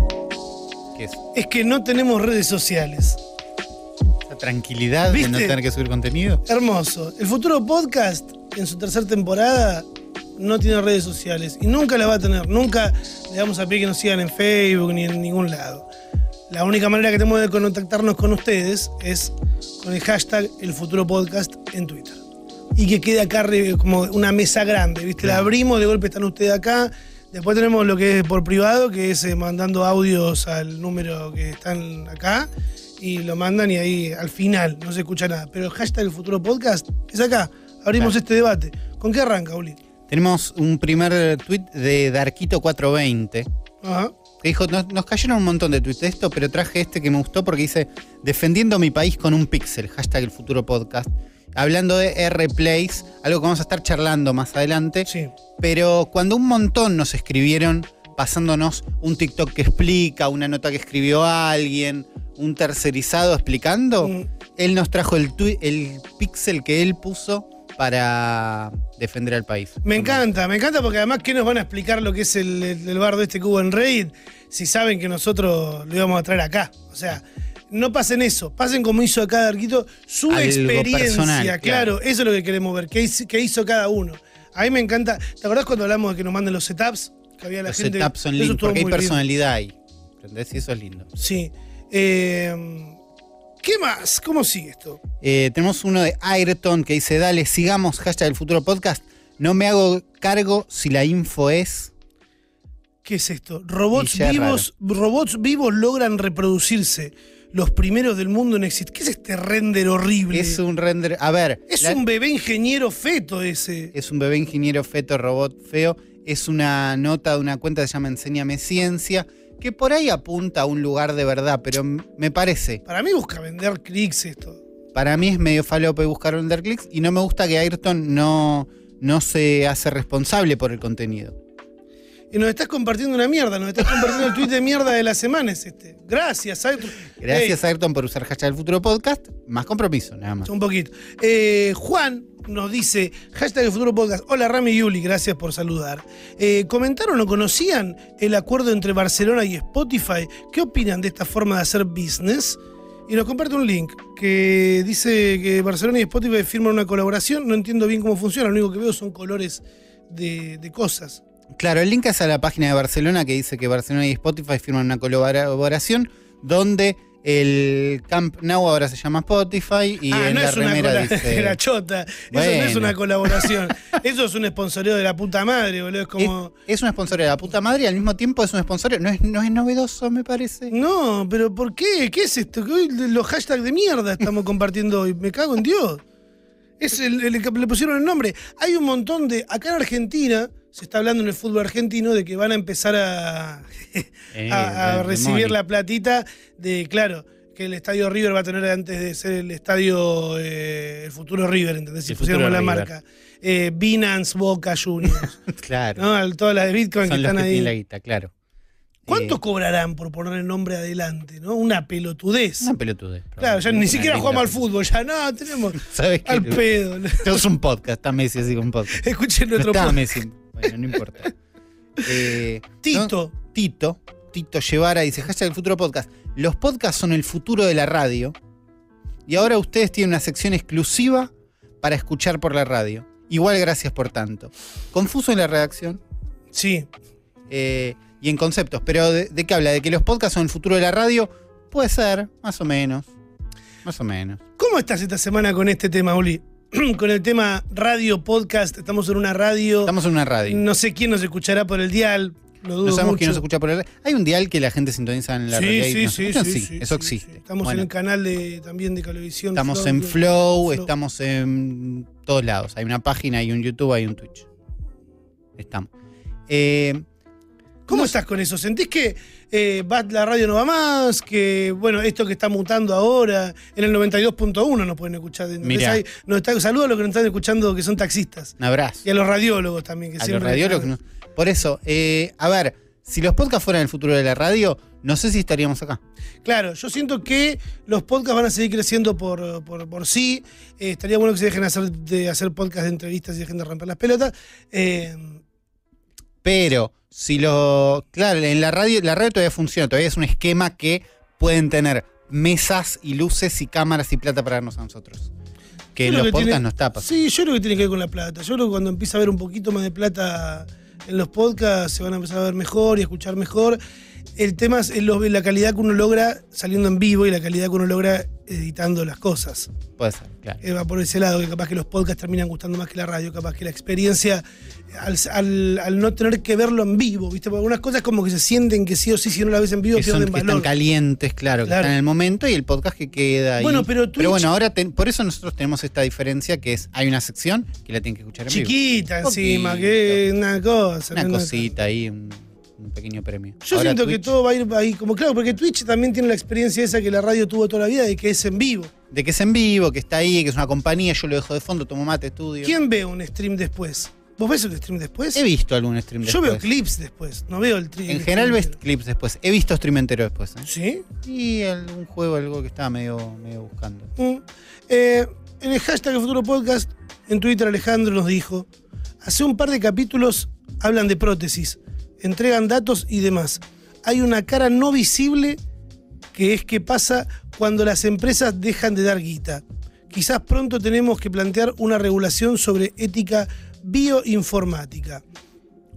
¿Qué es? Es que no tenemos redes sociales. Esa tranquilidad de no ¿Viste? tener que subir contenido. Hermoso. El futuro podcast, en su tercera temporada, no tiene redes sociales. Y nunca la va a tener. Nunca le damos a pie que nos sigan en Facebook ni en ningún lado. La única manera que tenemos de contactarnos con ustedes es con el hashtag El Futuro Podcast en Twitter. Y que quede acá como una mesa grande, ¿viste? La abrimos, de golpe están ustedes acá. Después tenemos lo que es por privado, que es eh, mandando audios al número que están acá. Y lo mandan y ahí al final no se escucha nada. Pero el hashtag El Futuro Podcast es acá. Abrimos Claro. este debate. ¿Con qué arranca, Uli? Tenemos un primer tweet de Darquito420 Ajá. que dijo, nos, nos cayeron un montón de tweets de esto, pero traje este que me gustó porque dice, defendiendo mi país con un pixel, hashtag el futuro podcast. Hablando de R-Plays, algo que vamos a estar charlando más adelante. Sí. Pero cuando un montón nos escribieron pasándonos un TikTok que explica, una nota que escribió alguien, un tercerizado explicando, Mm. él nos trajo el, el pixel que él puso para defender al país. Me encanta, me encanta porque además, ¿qué nos van a explicar lo que es el, el, el bar de este cubo en Raid si saben que nosotros lo íbamos a traer acá? O sea, no pasen eso, pasen como hizo acá Arquito, su Algo experiencia, personal, claro. claro. eso es lo que queremos ver, qué hizo, qué hizo cada uno. A mí me encanta, ¿te acordás cuando hablamos de que nos manden los setups? Que había la Los gente. setups son lindos porque hay lindo. personalidad ahí. ¿Entendés? Y eso es lindo. Sí. Eh, ¿Qué más? ¿Cómo sigue esto? Eh, tenemos uno de Ayrton que dice, dale, sigamos, hashtag el futuro podcast. No me hago cargo si la info es... ¿Qué es esto? Robots vivos, robots vivos logran reproducirse. Los primeros del mundo en existir. ¿Qué es este render horrible? Es un render... A ver, Es la- un bebé ingeniero feto ese. es un bebé ingeniero feto robot feo. Es una nota de una cuenta que se llama Enséñame Ciencia, que por ahí apunta a un lugar de verdad, pero me parece, Para mí busca vender clics esto. para mí es medio falope buscar vender clics y no me gusta que Ayrton no, no se hace responsable por el contenido. Y nos estás compartiendo una mierda, nos estás compartiendo el tweet de mierda de la semana es este. Gracias, Ayrton. Gracias Ayrton por usar hashtag el futuro podcast, más compromiso, nada más. Un poquito. Eh, Juan nos dice, hashtag el futuro podcast. Hola Rami y Yuli, gracias por saludar. Eh, ¿Comentaron o conocían el acuerdo entre Barcelona y Spotify? ¿Qué opinan de esta forma de hacer business? Y nos comparte un link que dice que Barcelona y Spotify firman una colaboración. No entiendo bien cómo funciona, lo único que veo son colores de, de cosas. Claro, el link es a la página de Barcelona que dice que Barcelona y Spotify firman una colaboración donde el Camp Nou ahora se llama Spotify y ah, en no la es remera dice. la chota. Eso no es una colaboración. Eso es un sponsoreo de la puta madre, boludo. Es como. Es, es un sponsor de la puta madre y al mismo tiempo es un sponsor. No es, no es novedoso, me parece. No, pero ¿por qué? ¿Qué es esto? Que hoy los hashtags de mierda estamos compartiendo hoy. Me cago en Dios. Es el, el que le pusieron el nombre. Hay un montón de. Acá en Argentina se está hablando en el fútbol argentino de que van a empezar a, Eh, a, recibir la platita de, claro, que el estadio River va a tener antes de ser el estadio, eh, el futuro River, ¿entendés? Si pusiéramos la River. marca. Eh, Binance, Boca Juniors. Claro. ¿no? Todas las de Bitcoin que los están que ahí. tienen la guita, claro. ¿Cuánto Eh, cobrarán por poner el nombre adelante? ¿no? Una pelotudez. Una pelotudez. Claro, ya ni siquiera jugamos al fútbol, ya no, tenemos ¿Sabes qué? al pedo. Es un podcast, está Messi así con un podcast. Escuchen No nuestro está podcast. Messi. Bueno, no importa. Eh, Tito. no, Tito. Tito Llevara dice, hashtag el futuro podcast. Los podcasts son el futuro de la radio. Y ahora ustedes tienen una sección exclusiva para escuchar por la radio. Igual gracias por tanto. Confuso en la redacción Sí. eh, y en conceptos, pero de, ¿de qué habla? ¿De que los podcasts son el futuro de la radio? Puede ser, más o menos. Más o menos. ¿Cómo estás esta semana con este tema, Uli? con el tema radio, podcast. Estamos en una radio. Estamos en una radio. No sé quién nos escuchará por el dial. Lo dudo No sabemos mucho. quién nos escucha por el Hay un dial que la gente sintoniza en la Sí, radio. sí, sí, sí, sí, eso existe. Estamos Bueno, en el canal de, también de Cablevisión. estamos en Flow, estamos en todos lados. Hay una página, hay un YouTube, hay un Twitch. Estamos. Eh, ¿Cómo no estás con eso? ¿Sentís que eh, la radio no va más? Que, bueno, esto que está mutando ahora, en el 92.1 nos pueden escuchar. Mirá. Hay- nos está, saludo a los que nos están escuchando que son taxistas. un abrazo. Y a los radiólogos también. Que a los siempre radiólogos. están- no- Por eso, eh, a ver, si los podcasts fueran el futuro de la radio, no sé si estaríamos acá. Claro, yo siento que los podcasts van a seguir creciendo por, por, por sí. Eh, estaría bueno que se dejen hacer, de hacer podcasts de entrevistas y dejen de romper las pelotas. Eh, Pero si lo. Claro, en la radio, la radio todavía funciona, todavía es un esquema que pueden tener mesas y luces y cámaras y plata para darnos a nosotros. Que en los que podcasts tiene- no está pasando. Sí, yo creo que tiene que ver con la plata. Yo creo que cuando empieza a haber un poquito más de plata en los podcasts se van a empezar a ver mejor y a escuchar mejor. El tema es la calidad que uno logra saliendo en vivo y la calidad que uno logra editando las cosas. Puede ser, claro. Eh, va por ese lado, que capaz que los podcasts terminan gustando más que la radio, capaz que la experiencia, al, al- al no tener que verlo en vivo, ¿viste? Porque algunas cosas como que se sienten que sí o sí, si no la ves en vivo, que, son- pierden que están calientes, claro, que están en el momento y el podcast que queda ahí. Bueno, pero Twitch- bueno, ahora ten- por eso nosotros tenemos esta diferencia que es, hay una sección que la tienen que escuchar en vivo. Chiquita encima, que una cosa. Una cosita ahí, un, un pequeño premio. Yo Ahora siento que todo va a ir ahí, como claro, porque Twitch también tiene la experiencia esa que la radio tuvo toda la vida de que es en vivo. De que es en vivo, que está ahí, que es una compañía, yo lo dejo de fondo, tomo mate, estudio. ¿Quién ve un stream después? ¿Vos ves un stream después? He visto algún stream Yo veo después. clips después, no veo el tri- En el general ves clips después. He visto stream entero después. ¿eh? ¿Sí? Y algún juego, algo que estaba medio, medio buscando. Mm. Eh, en el hashtag El Futuro Podcast, en Twitter Alejandro nos dijo, hace un par de capítulos hablan de prótesis, entregan datos y demás. Hay una cara no visible que es que pasa cuando las empresas dejan de dar guita. Quizás pronto tenemos que plantear una regulación sobre ética bioinformática.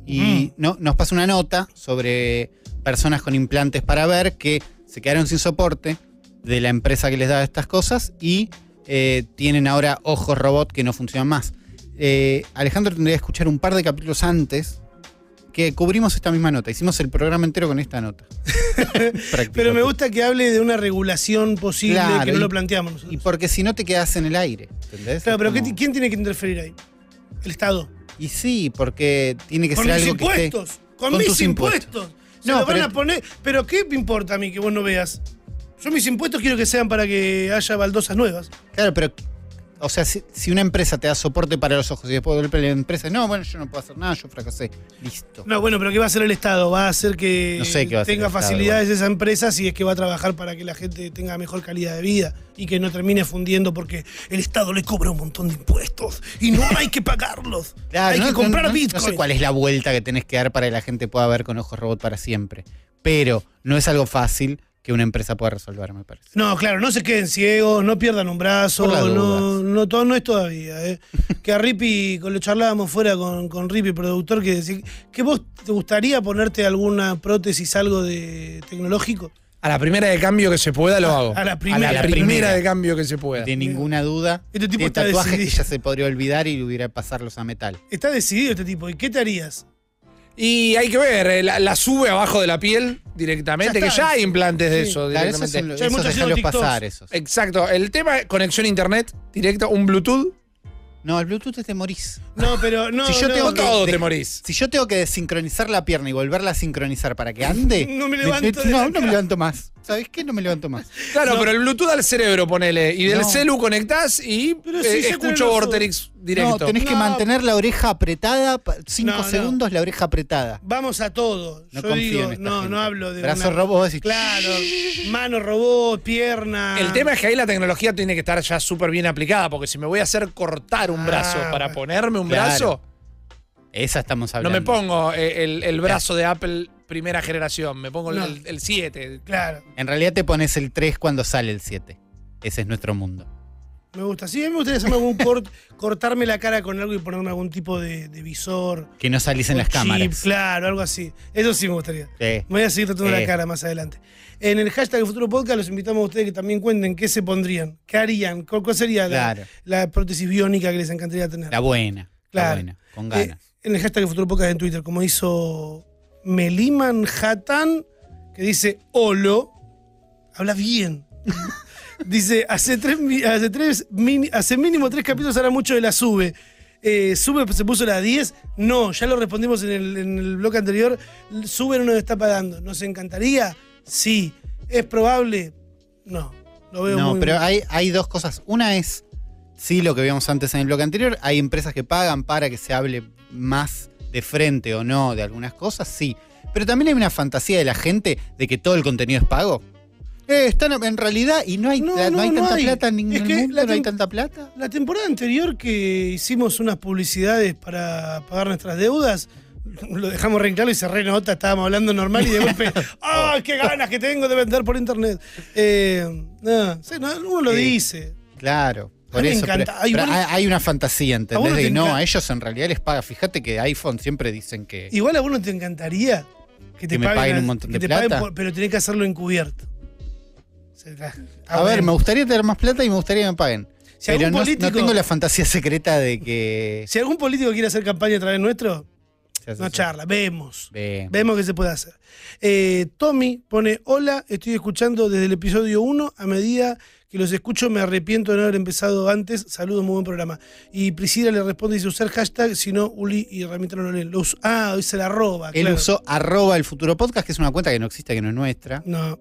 Y no, nos pasa una nota sobre personas con implantes para ver que se quedaron sin soporte de la empresa que les da estas cosas y eh, tienen ahora ojos robot que no funcionan más. Eh, Alejandro tendría que escuchar un par de capítulos antes que cubrimos esta misma nota. Hicimos el programa entero con esta nota. Pero me gusta que hable de una regulación posible Claro, que no y- lo planteamos nosotros. Y porque si no te quedas en el aire. ¿entendés? Claro, pero ¿qué como- ti- ¿quién tiene que interferir ahí? El Estado. Y sí, porque tiene que Con ser mis algo que esté- impuestos. Con, con mis tus impuestos. impuestos. Se No, lo van pero- a poner. Pero ¿qué me importa a mí que vos no veas? Yo mis impuestos quiero que sean para que haya baldosas nuevas. Claro, pero. O sea, si, si una empresa te da soporte para los ojos y después de golpe la empresa, no, bueno, yo no puedo hacer nada, yo fracasé. Listo. No, bueno, pero ¿qué va a hacer el Estado? Va a hacer que No sé qué va a hacer tenga el Estado, facilidades esa empresa si es que va a trabajar para que la gente tenga mejor calidad de vida y que no termine fundiendo porque el Estado le cobra un montón de impuestos y no hay que pagarlos. Claro, hay no, que no- comprar no- no Bitcoin. sé cuál es la vuelta que tenés que dar para que la gente pueda ver con ojos robot para siempre. Pero no es algo fácil que una empresa pueda resolver, me parece. No, claro, no se queden ciegos, no pierdan un brazo, no, todo, no es todavía. ¿eh? que a Rippy, lo charlábamos fuera con, con Rippy, productor, que decía, que vos te gustaría ponerte alguna prótesis, algo de tecnológico. A la primera de cambio que se pueda lo hago. a la primera. A la La primera primera. de cambio que se pueda. De ninguna duda. Este tipo está tatuajes que decidido. ya se podría olvidar y hubiera pasarlos a metal. Está decidido este tipo. ¿Y qué te harías? Y hay que ver, eh, la, la sube abajo de la piel directamente, Ya que ya hay implantes de Sí. eso directamente. muchos dejalos TikToks. pasar, esos. Exacto. El tema es conexión a internet directa, un Bluetooth. No, el Bluetooth te morís. No, pero no. Si yo no, tengo que- todo de- te morís. Si yo tengo que desincronizar la pierna y volverla a sincronizar para que ande. No me levanto de No, la no me levanto más. ¿Sabes qué? No me levanto más. Claro, No. pero el Bluetooth al cerebro, ponele. Y del No. celu conectás y eh, si escucho Vorterix directo. No, tenés que No. mantener la oreja apretada, cinco No, no. segundos la oreja apretada. Vamos a todo. No Yo confío digo, en esta no, gente. no hablo de. Brazo una- robot, decís, Claro, mano robot, pierna. El tema es que ahí la tecnología tiene que estar ya súper bien aplicada, porque si me voy a hacer cortar un Ah, brazo para ponerme un Claro. brazo, Esa estamos no hablando. me pongo eh, el, el brazo de Apple primera generación, me pongo el- No. el, el 7. Claro, En realidad te pones el 3 cuando sale el 7. Ese es nuestro mundo. me gusta. Sí, a mí me gustaría hacerme algún cort, cortarme la cara con algo y ponerme algún tipo de, de visor. Que no salís en las chip, cámaras. Claro, algo así. Eso sí me gustaría. Sí. Me voy a seguir tratando Eh. la cara más adelante. En el hashtag del Futuro Podcast los invitamos a ustedes que también cuenten qué se pondrían, qué harían, cuál, cuál sería la, Claro. la prótesis biónica que les encantaría tener. La buena. Claro. La buena. Con Eh, ganas. en el hashtag del Futuro Podcast en Twitter, como hizo Meliman Hatan, que dice Olo, habla bien. dice, hace tres, hace tres hace mínimo tres capítulos habla mucho de la sube. Eh, sube se puso la 10. No, ya lo respondimos en el, en el bloque anterior. Sube no nos está pagando. ¿Nos encantaría? Sí. ¿Es probable? No. Lo veo No, muy pero hay, hay dos cosas. Una es, sí, lo que vimos antes en el bloque anterior, hay empresas que pagan para que se hable más de frente o no de algunas cosas, sí. Pero también hay una fantasía de la gente de que todo el contenido es pago. Eh, están en realidad y no hay, No, no, no, hay tanta hay. plata en ningún Es que mundo, la no hay tanta plata. La temporada anterior que hicimos unas publicidades para pagar nuestras deudas, lo dejamos re claro y se renota, estábamos hablando normal y de golpe, ¡ay, qué ganas que tengo de vender por internet! Eh, no, uno lo dice. Claro. A Por mí me eso, encanta. pero- Ay, pero igual- hay, una fantasía, ¿A vos ¿entendés? De no, a ellos en realidad les paga. Fíjate que iPhone siempre dicen que. Igual a vos no te encantaría que te Que me paguen un montón que de te paguen plata. por- pero tenés que hacerlo encubierto. O sea, A ver, me gustaría tener más plata y me gustaría que me paguen. Si pero no, tengo la fantasía secreta de que. Si algún político quiere hacer campaña a través nuestro, no charla, vemos. Bien. Vemos qué se puede hacer. Eh, Tommy pone, hola, estoy escuchando desde el episodio 1, a medida que los escucho me arrepiento de no haber empezado antes, saludos, muy buen programa. Y Priscila le responde, dice usar hashtag, si no, Uli y Ramita no lo leen. Lo ah, hoy se la roba. Él claro. usó arroba el futuro podcast, que es una cuenta que no existe, que no es nuestra. No.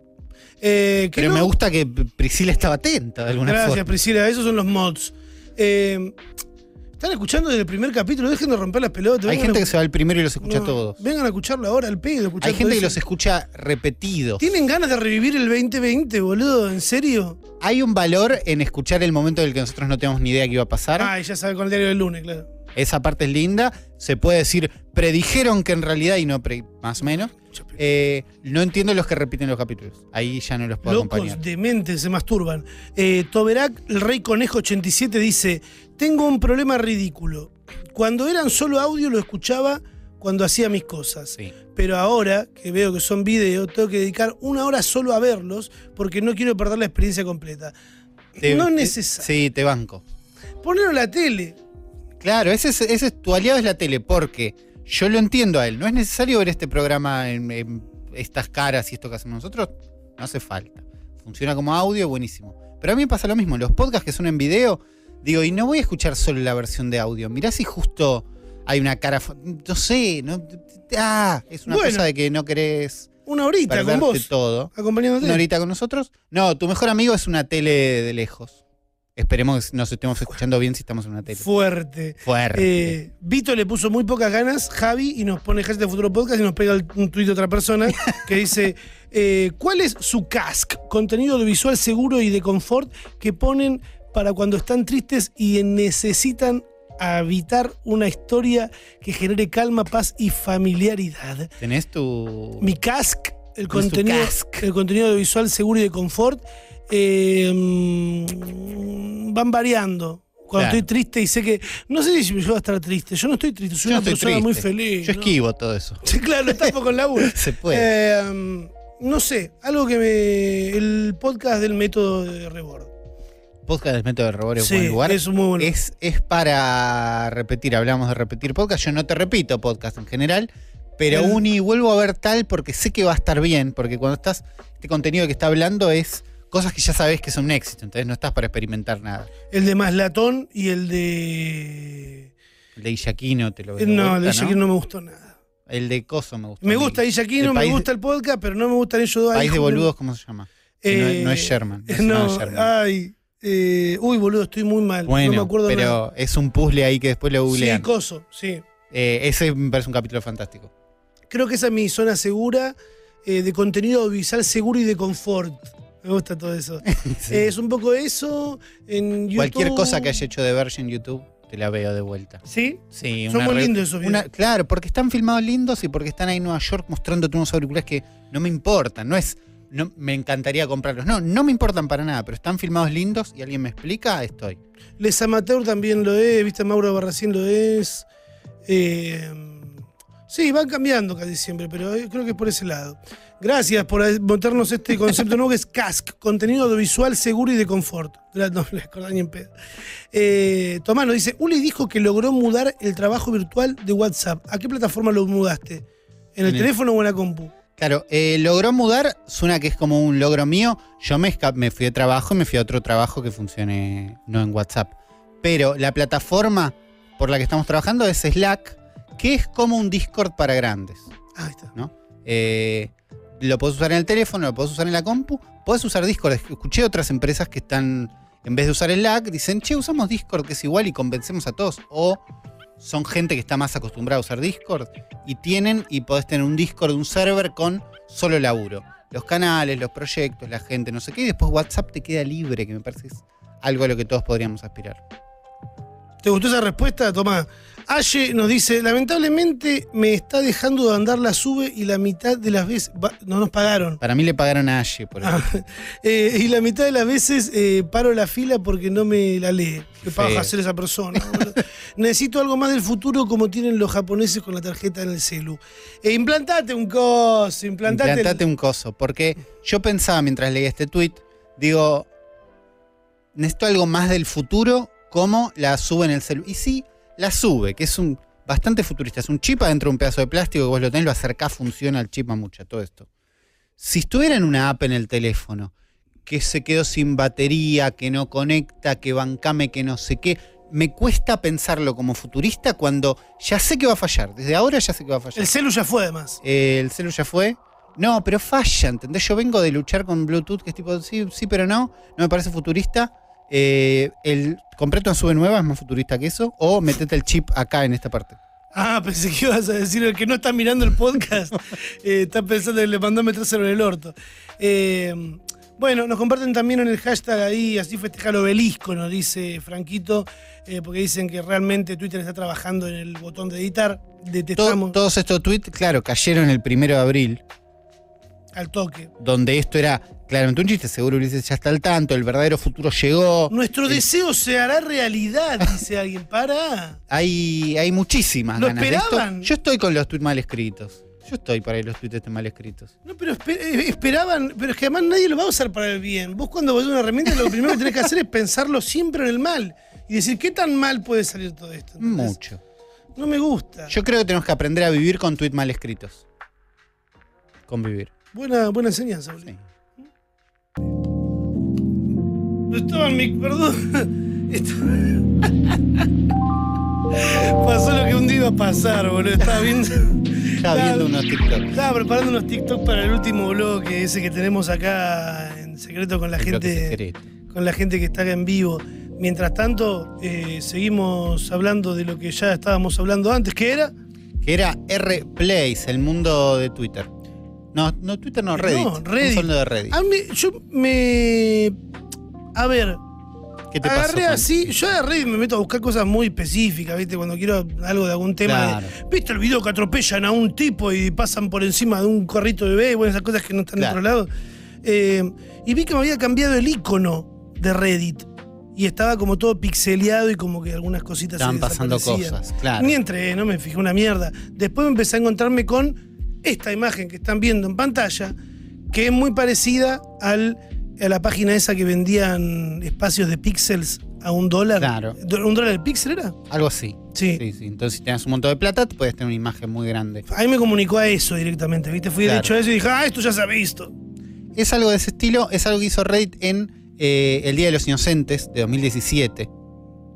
Eh, ¿qué Pero no? me gusta que Priscila estaba atenta de alguna Gracias, forma. Priscila, esos son los mods. Eh, Están escuchando desde el primer capítulo, dejen de romper las pelotas. Hay gente a- que se va al primero y los escucha No, todos. Vengan a escucharlo ahora, al pedo. Hay gente que los escucha repetidos. ¿Tienen ganas de revivir el 2020, boludo? ¿En serio? Hay un valor en escuchar el momento del que nosotros no tenemos ni idea que iba a pasar. Ah, y ya saben con el diario del lunes, claro. Esa parte es linda. Se puede decir, predijeron que en realidad, y no pre- más o menos. Eh, no entiendo los que repiten los capítulos. Ahí ya no los puedo Locos, acompañar. dementes, se masturban. Eh, Toberac, el rey conejo 87, dice: Tengo un problema ridículo. Cuando eran solo audio lo escuchaba cuando hacía mis cosas. Sí. Pero ahora que veo que son videos, tengo que dedicar una hora solo a verlos porque no quiero perder la experiencia completa. Te- no es te- necesario. Sí, te banco. Ponerlo en la tele. Claro, ese es, ese es- tu aliado es la tele, porque yo lo entiendo a él. No es necesario ver este programa en, en estas caras y esto que hacemos nosotros. No hace falta. Funciona como audio, buenísimo. Pero a mí me pasa lo mismo. Los podcasts que son en video, digo, y no voy a escuchar solo la versión de audio. Mirá si justo hay una cara. No sé, no, ah, es una Bueno. cosa de que no querés Una horita con vos. todo. Acompañándote. ¿Una horita con nosotros? No, tu mejor amigo es una tele de lejos. Esperemos que nos estemos escuchando bien si estamos en una tele. Fuerte. Fuerte. Eh, Vito le puso muy pocas ganas, Javi, y nos pone hashtag de Futuro Podcast y nos pega un tuit de otra persona que dice: eh, ¿Cuál es su CASC? Contenido audiovisual seguro y de confort que ponen para cuando están tristes y necesitan habitar una historia que genere calma, paz y familiaridad. ¿Tenés tu. Mi CASC el contenido, cask. el contenido visual seguro y de confort eh, mm, van variando. Cuando Claro. estoy triste y sé que. No sé si yo voy a estar triste. Yo no estoy triste, soy Yo una estoy persona muy feliz. Yo ¿no? esquivo todo eso. Sí, claro, lo tapo con laburo. Se puede. Eh, no sé, algo que me. El podcast del método de Rebord. Podcast del método de Rebord es Sí, lugar. es muy bueno. Es, es para repetir, hablamos de repetir podcast. Yo no te repito podcast en general, pero El- uni vuelvo a ver tal porque sé que va a estar bien, porque cuando estás, este contenido que está hablando es cosas que ya sabes que son un éxito, entonces no estás para experimentar nada. El de Maslatón y el de. El de Illaquino te lo de No, el de Illaquino no me gustó nada. El de Coso me gustó. Me gusta Illaquino, me gusta el podcast, pero no me gustan ellos dos. País de boludos, ¿cómo se llama? No, es- no es Eh, Sherman. No, es No, de Sherman. ay. Eh, uy, boludo, estoy muy mal. bueno, no me acuerdo pero nada. es un puzzle ahí que después lo Sí, googlean. coso, sí. Eh, ese me parece un capítulo fantástico. Creo que esa es mi zona segura eh, de contenido audiovisual seguro y de confort. Me gusta todo eso. Sí. Es un poco eso en YouTube. Cualquier cosa que haya hecho de Verge en YouTube, te la veo de vuelta. ¿Sí? Sí, Son muy lindos esos una- videos. Claro, porque están filmados lindos y porque están ahí en Nueva York mostrándote unos auriculares que no me importan. No es, no, me encantaría comprarlos. No, no me importan para nada, pero están filmados lindos y alguien me explica, estoy. Les Amateur también lo es, viste, Mauro Barracín lo es. Eh, sí, van cambiando casi siempre, pero eh, creo que es por ese lado. Gracias por montarnos este concepto nuevo que es CASC, contenido audiovisual seguro y de confort. No le acordé ni en pedo. Eh, Tomás nos dice, Uli dijo que logró mudar el trabajo virtual de WhatsApp. ¿A qué plataforma lo mudaste? ¿En el En el- teléfono o en la compu? Claro, eh, logró mudar, suena que es como un logro mío. Yo me, fui de trabajo y me fui a otro trabajo que funcione no en WhatsApp. Pero la plataforma por la que estamos trabajando es Slack, que es como un Discord para grandes. Ah, ahí está. Eh, lo puedes usar en el teléfono, lo puedes usar en la compu, puedes usar Discord. Escuché otras empresas que están, en vez de usar Slack, dicen, che, usamos Discord, que es igual y convencemos a todos. O son gente que está más acostumbrada a usar Discord y tienen y podés tener un Discord, un server con solo laburo. Los canales, los proyectos, la gente, no sé qué, y después WhatsApp te queda libre, que me parece es algo a lo que todos podríamos aspirar. ¿Te gustó esa respuesta, Tomás? Aye nos dice, lamentablemente me está dejando de andar la sube y la mitad de las veces... va- no nos pagaron. Para mí le pagaron a Ashe por eso. Ah, eh, y la mitad de las veces eh, paro la fila porque no me la lee. Qué paja hacer esa persona. Necesito algo más del futuro como tienen los japoneses con la tarjeta en el celu. Eh, implantate un coso, implantate... el- Implantate un coso. Porque yo pensaba mientras leía este tweet, digo, necesito algo más del futuro, como la sube en el celular. Y sí, la sube, que es un bastante futurista. Es un chip adentro de un pedazo de plástico que vos lo tenés, lo acercás, funciona el chip a mucho, todo esto. Si estuviera en una app en el teléfono, que se quedó sin batería, que no conecta, que bancame, que no sé qué, me cuesta pensarlo como futurista cuando ya sé que va a fallar. Desde ahora ya sé que va a fallar. El celu ya fue además. Eh, el celu ya fue. No, pero falla, ¿entendés? Yo vengo de luchar con Bluetooth, que es tipo, sí, sí, pero no. No me parece futurista. Eh, el comprate una sube nueva es más futurista que eso. O metete el chip acá en esta parte. Ah, pensé que ibas a decir el que no está mirando el podcast. eh, está pensando que le mandó a metérselo en el orto. Eh, bueno, nos comparten también en el hashtag ahí, así festeja el obelisco, nos dice Franquito, eh, porque dicen que realmente Twitter está trabajando en el botón de editar. Detestamos todos estos tweets, claro, cayeron el primero de abril, al toque. donde esto era claramente un chiste. Seguro Ulises ya está al tanto, el verdadero futuro llegó. Nuestro El- deseo se hará realidad, dice alguien. Para. Hay, hay muchísimas ¿Lo ganas de esto. esperaban? Yo estoy con los tweets mal escritos. Yo estoy para los tweets estén mal escritos. No, pero eh, esperaban, pero es que además nadie lo va a usar para el bien. Vos cuando vas a una herramienta lo primero que tenés que hacer es pensarlo siempre en el mal. Y decir, ¿qué tan mal puede salir todo esto? ¿Entendés? Mucho. No me gusta. Yo creo que tenemos que aprender a vivir con tweets mal escritos. Convivir. Buena, buena enseñanza. Sí. No estaba en mi. Perdón. Pasó lo que un día iba a pasar, boludo. Estaba viendo. Estaba viendo unos TikToks. Estaba preparando unos TikTok para el último bloque, ese que tenemos acá en secreto con la El gente. Con la gente que está acá en vivo. Mientras tanto, eh, seguimos hablando de lo que ya estábamos hablando antes, que era. Que era R-Place, el mundo de Twitter. No, no Twitter no, Reddit. No, Reddit. Hablando de Reddit. A mí- yo me. A ver, ¿Qué te? Agarré así, yo agarré y me meto a buscar cosas muy específicas, ¿viste? Cuando quiero algo de algún tema. Claro. de, ¿Viste el video que atropellan a un tipo y pasan por encima de un carrito de bebé? Bueno, esas cosas que no están Claro. en otro lado. Eh, y vi que me había cambiado el icono de Reddit. Y estaba como todo pixeleado y como que algunas cositas se Estaban pasando desaparecían. cosas, claro. Ni entré, no me fijé una mierda. Después me empecé a encontrarme con esta imagen que están viendo en pantalla, que es muy parecida al, a la página esa que vendían espacios de píxeles a un dólar. Claro. ¿Un dólar el píxel era? Algo así. Sí. Sí, sí. Entonces, si tenés un montón de plata, puedes tener una imagen muy grande. A mí me comunicó a eso directamente, ¿viste? Fui Claro. derecho a eso y dije, ah, esto ya se ha visto. Es algo de ese estilo, es algo que hizo Reddit en eh, el Día de los Inocentes de 2017.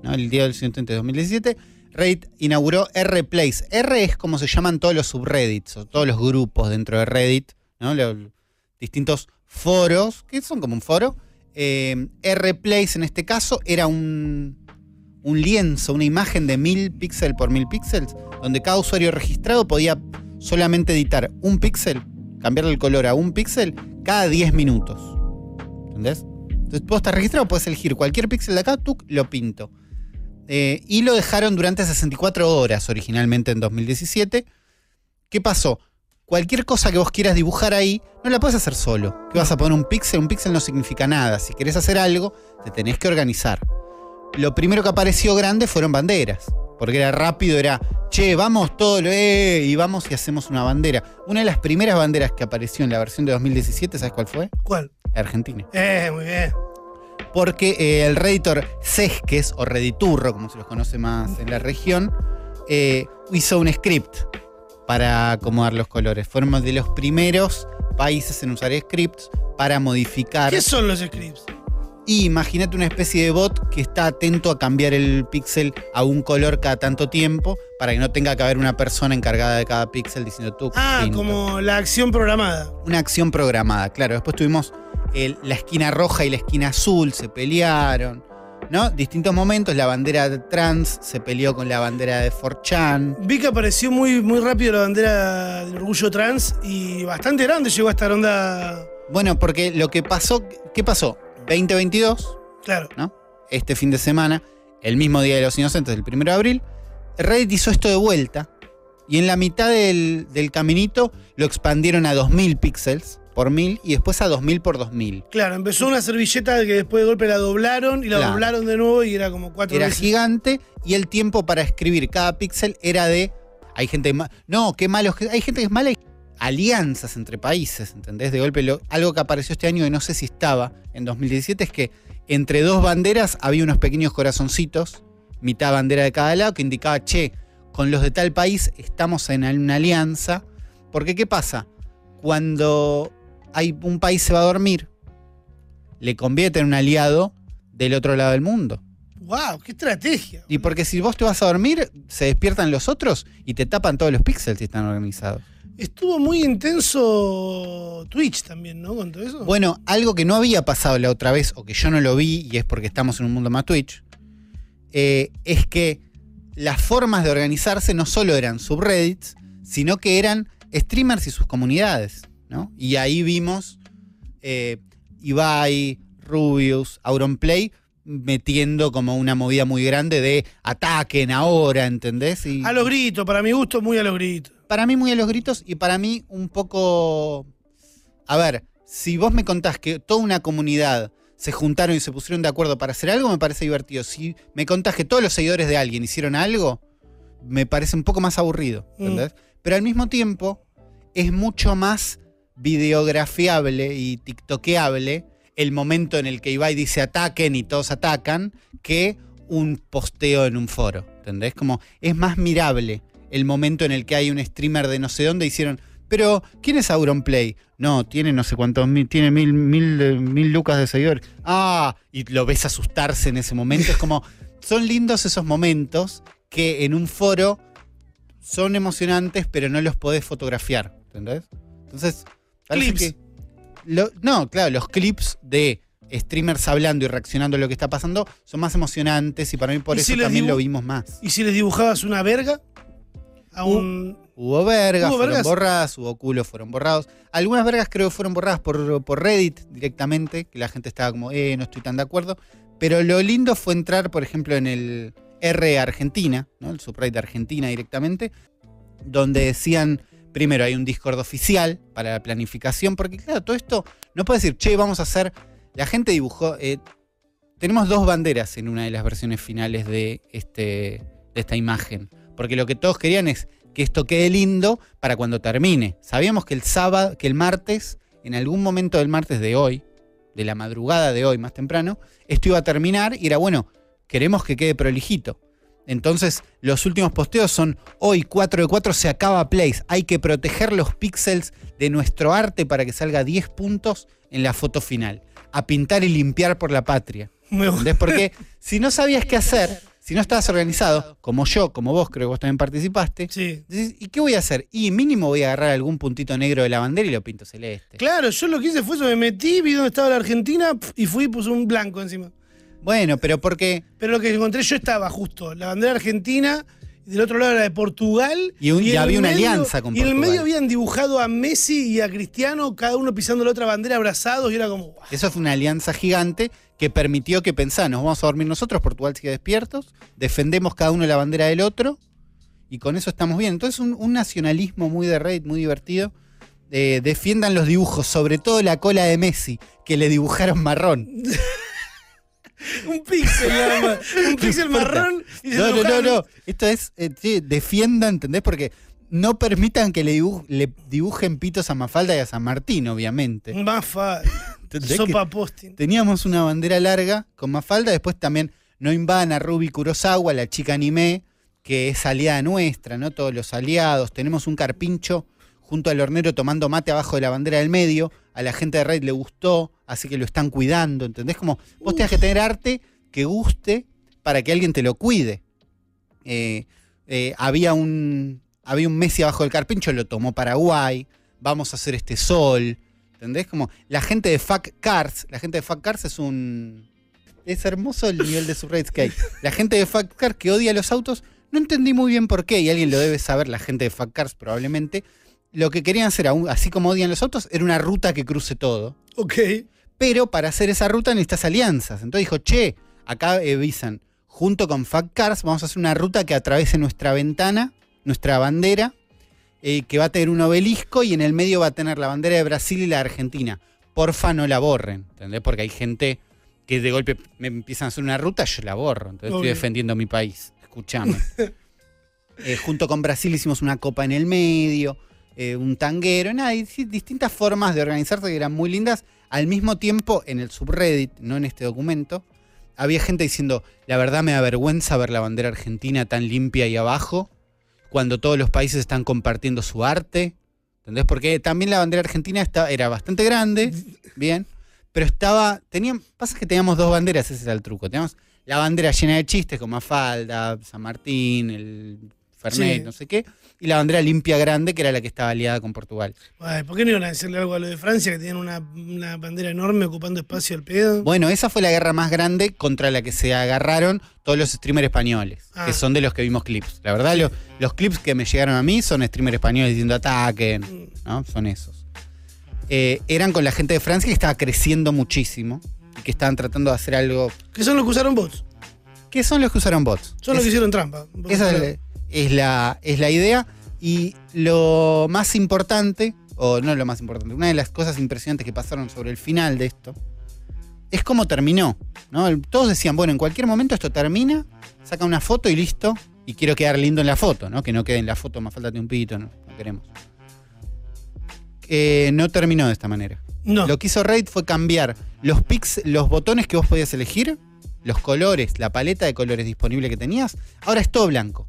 ¿no? El Día de los Inocentes de 2017. Reddit inauguró R-Place. R es como se llaman todos los subreddits o todos los grupos dentro de Reddit. Los distintos foros, que son como un foro. Eh, R-Place en este caso era un, un lienzo, una imagen de mil píxeles por mil píxeles, donde cada usuario registrado podía solamente editar un píxel, cambiarle el color a un píxel cada 10 minutos. ¿Entendés? Entonces vos estás registrado, puedes elegir cualquier píxel de acá, tú lo pinto. Eh, y lo dejaron durante 64 horas originalmente en 2017. ¿Qué pasó? Cualquier cosa que vos quieras dibujar ahí, no la puedes hacer solo. ¿Qué vas a poner un píxel? Un píxel no significa nada. Si querés hacer algo, te tenés que organizar. Lo primero que apareció grande fueron banderas. Porque era rápido, era, che, vamos todo lo, eh, y vamos y hacemos una bandera. Una de las primeras banderas que apareció en la versión de 2017, ¿sabes cuál fue? ¿Cuál? Argentina. Eh, muy bien. Porque eh, el Redditor Sesques, o Rediturro, como se los conoce más en la región, eh, hizo un script para acomodar los colores. Fueron de los primeros países en usar scripts para modificar. ¿Qué son los scripts? Y imagínate una especie de bot que está atento a cambiar el píxel a un color cada tanto tiempo para que no tenga que haber una persona encargada de cada píxel diciendo tú. Ah, pinto". como la acción programada. Una acción programada, claro. Después tuvimos el- la esquina roja y la esquina azul, se pelearon. ¿No? Distintos momentos, la bandera trans se peleó con la bandera de 4chan. Vi que apareció muy, muy rápido la bandera del orgullo trans y bastante grande llegó a esta ronda. Bueno, porque lo que pasó, ¿qué pasó? 2022, Claro. ¿no? Este fin de semana, el mismo día de los inocentes, el 1 de abril, Reddit hizo esto de vuelta y en la mitad del, del caminito lo expandieron a 2000 píxeles por 1000 y después a 2000 por 2000. Claro, empezó una servilleta que después de golpe la doblaron y la Claro. doblaron de nuevo y era como cuatro Era veces. gigante y el tiempo para escribir cada píxel era de. Hay gente ma- No, qué malos que. Hay gente que es mala. y- Alianzas entre países, ¿entendés? De golpe, lo- algo que apareció este año y no sé si estaba en 2017 es que entre dos banderas había unos pequeños corazoncitos, mitad bandera de cada lado, que indicaba, che, con los de tal país estamos en una alianza. Porque, ¿qué pasa? Cuando hay un país se va a dormir, le conviene tener un aliado del otro lado del mundo. ¡Wow! ¡Qué estrategia! Y porque si vos te vas a dormir, se despiertan los otros y te tapan todos los píxeles si están organizados. Estuvo muy intenso Twitch también, ¿no? Con todo eso. Bueno, algo que no había pasado la otra vez, o que yo no lo vi, y es porque estamos en un mundo más Twitch, eh, es que las formas de organizarse no solo eran subreddits, sino que eran streamers y sus comunidades, ¿no? Y ahí vimos eh, Ibai, Rubius, Auronplay metiendo como una movida muy grande de ataquen ahora, ¿entendés? Y- A los gritos, para mi gusto, muy a los gritos. para mí muy a los gritos y para mí un poco... A ver, si vos me contás que toda una comunidad se juntaron y se pusieron de acuerdo para hacer algo, me parece divertido. Si me contás que todos los seguidores de alguien hicieron algo, me parece un poco más aburrido, Mm. ¿entendés? Pero al mismo tiempo es mucho más videografiable y tiktokeable el momento en el que Ibai dice ataquen y todos atacan que un posteo en un foro, ¿entendés? Como es más mirable el momento en el que hay un streamer de no sé dónde hicieron, pero ¿quién es Auronplay? No, tiene no sé cuántos mil, tiene mil, mil, eh, mil lucas de seguidores. Ah, y lo ves asustarse en ese momento. Es como, son lindos esos momentos que en un foro son emocionantes, pero no los podés fotografiar, ¿entendés? Entonces, parece Clips. que... lo- no, claro, los clips de streamers hablando y reaccionando a lo que está pasando son más emocionantes y para mí por ¿Y eso si también lo vimos más. ¿Y si les dibujabas una verga? A un. Hubo vergas, Hubo fueron vergas. borradas, hubo culos, fueron borrados. Algunas vergas creo que fueron borradas por, por Reddit directamente, que la gente estaba como, eh, no estoy tan de acuerdo. Pero lo lindo fue entrar, por ejemplo, en el R Argentina, ¿no? el subreddit de Argentina directamente, donde decían, primero hay un Discord oficial para la planificación, porque claro, todo esto no puede decir, che, vamos a hacer, la gente dibujó, eh, tenemos dos banderas en una de las versiones finales de, este, de esta imagen, porque lo que todos querían es que esto quede lindo para cuando termine. Sabíamos que el sábado, que el martes, en algún momento del martes de hoy, de la madrugada de hoy más temprano, esto iba a terminar y era bueno, queremos que quede prolijito. Entonces, los últimos posteos son hoy 4 de 4 se acaba Place. Hay que proteger los píxeles de nuestro arte para que salga 10 puntos en la foto final. A pintar y limpiar por la patria. ¿Entendés? Porque si no sabías qué hacer, si no estabas organizado, como yo, como vos, creo que vos también participaste, Sí. decís, ¿y qué voy a hacer? Y mínimo voy a agarrar algún puntito negro de la bandera y lo pinto celeste. Claro, yo lo que hice fue eso, me metí, vi dónde estaba la Argentina y fui y puse un blanco encima. Bueno, pero porque. Pero lo que encontré yo estaba justo, la bandera argentina, y del otro lado la de Portugal. Y un- y en había una alianza con Y en el Portugal. medio habían dibujado a Messi y a Cristiano, cada uno pisando la otra bandera abrazados, y era como, "Guau". Eso fue una alianza gigante que permitió que pensá, nos vamos a dormir nosotros, Portugal sigue despiertos, defendemos cada uno la bandera del otro y con eso estamos bien. Entonces un, un nacionalismo muy de Reddit, muy divertido. Eh, defiendan los dibujos, sobre todo la cola de Messi, que le dibujaron marrón. un píxel nada más, un píxel marrón. Y se No, no, no, no. Esto es, eh, sí, defiendan, ¿entendés? Porque no permitan que le, dibu- le dibujen pitos a Mafalda y a San Martín, obviamente. Más fa- ¿Entendés que- sopa posting. Teníamos una bandera larga con Mafalda, después también no invadan a Ruby Kurosawa, la chica anime, que es aliada nuestra, ¿no? Todos los aliados. Tenemos un carpincho junto al hornero tomando mate abajo de la bandera del medio. A la gente de Raid le gustó, así que lo están cuidando, ¿entendés? Como vos tenés que tener arte que guste para que alguien te lo cuide. Eh, eh, había un había un Messi abajo del carpincho, lo tomó Paraguay. Vamos a hacer este sol. ¿Entendés? Como la gente de Fuck Cars, la gente de Fuck Cars es un. Es hermoso el nivel de su que hay. La gente de Fuck Cars que odia los autos, no entendí muy bien por qué, y alguien lo debe saber, la gente de Fuck Cars probablemente. Lo que querían hacer, así como odian los autos, era una ruta que cruce todo. Ok. Pero para hacer esa ruta necesitas alianzas. Entonces dijo, che, acá avisan, junto con Fuck Cars vamos a hacer una ruta que atraviese nuestra ventana, nuestra bandera, eh, que va a tener un obelisco y en el medio va a tener la bandera de Brasil y la de Argentina. Porfa, no la borren, ¿entendés? Porque hay gente que de golpe me empiezan a hacer una ruta, yo la borro. Entonces Obvio. estoy defendiendo mi país. Escuchame. Eh, junto con Brasil hicimos una copa en el medio, eh, un tanguero, nada, y distintas formas de organizarse que eran muy lindas. Al mismo tiempo, en el subreddit, no en este documento, había gente diciendo, la verdad me da vergüenza ver la bandera argentina tan limpia ahí abajo, cuando todos los países están compartiendo su arte. ¿Entendés? Porque también la bandera argentina era bastante grande, bien, pero estaba, tenían, pasa que teníamos dos banderas, ese era el truco. Teníamos la bandera llena de chistes, con Mafalda, San Martín, el Fernet, Sí. no sé qué, y la bandera limpia grande, que era la que estaba aliada con Portugal. Ay, ¿Por qué no iban a decirle algo a lo de Francia, que tenían una, una bandera enorme ocupando espacio al pedo? Bueno, esa fue la guerra más grande contra la que se agarraron todos los streamers españoles, Ah. que son de los que vimos clips. La verdad, lo- los clips que me llegaron a mí son streamers españoles diciendo ataquen, Mm. ¿no? Son esos. Eh, eran con la gente de Francia que estaba creciendo muchísimo y que estaban tratando de hacer algo. Que son los que usaron bots. ¿Qué son los que usaron bots? Son los que hicieron trampa. Esa es, la, es la idea. Y lo más importante, o no lo más importante, una de las cosas impresionantes que pasaron sobre el final de esto, es cómo terminó. ¿no? Todos decían, bueno, en cualquier momento esto termina, saca una foto y listo. Y quiero quedar lindo en la foto, ¿no? Que no quede en la foto, más falta de un pito, no, no queremos. Eh, no terminó de esta manera. No. Lo que hizo Raid fue cambiar los pix, los botones que vos podías elegir, los colores, la paleta de colores disponible que tenías, ahora es todo blanco.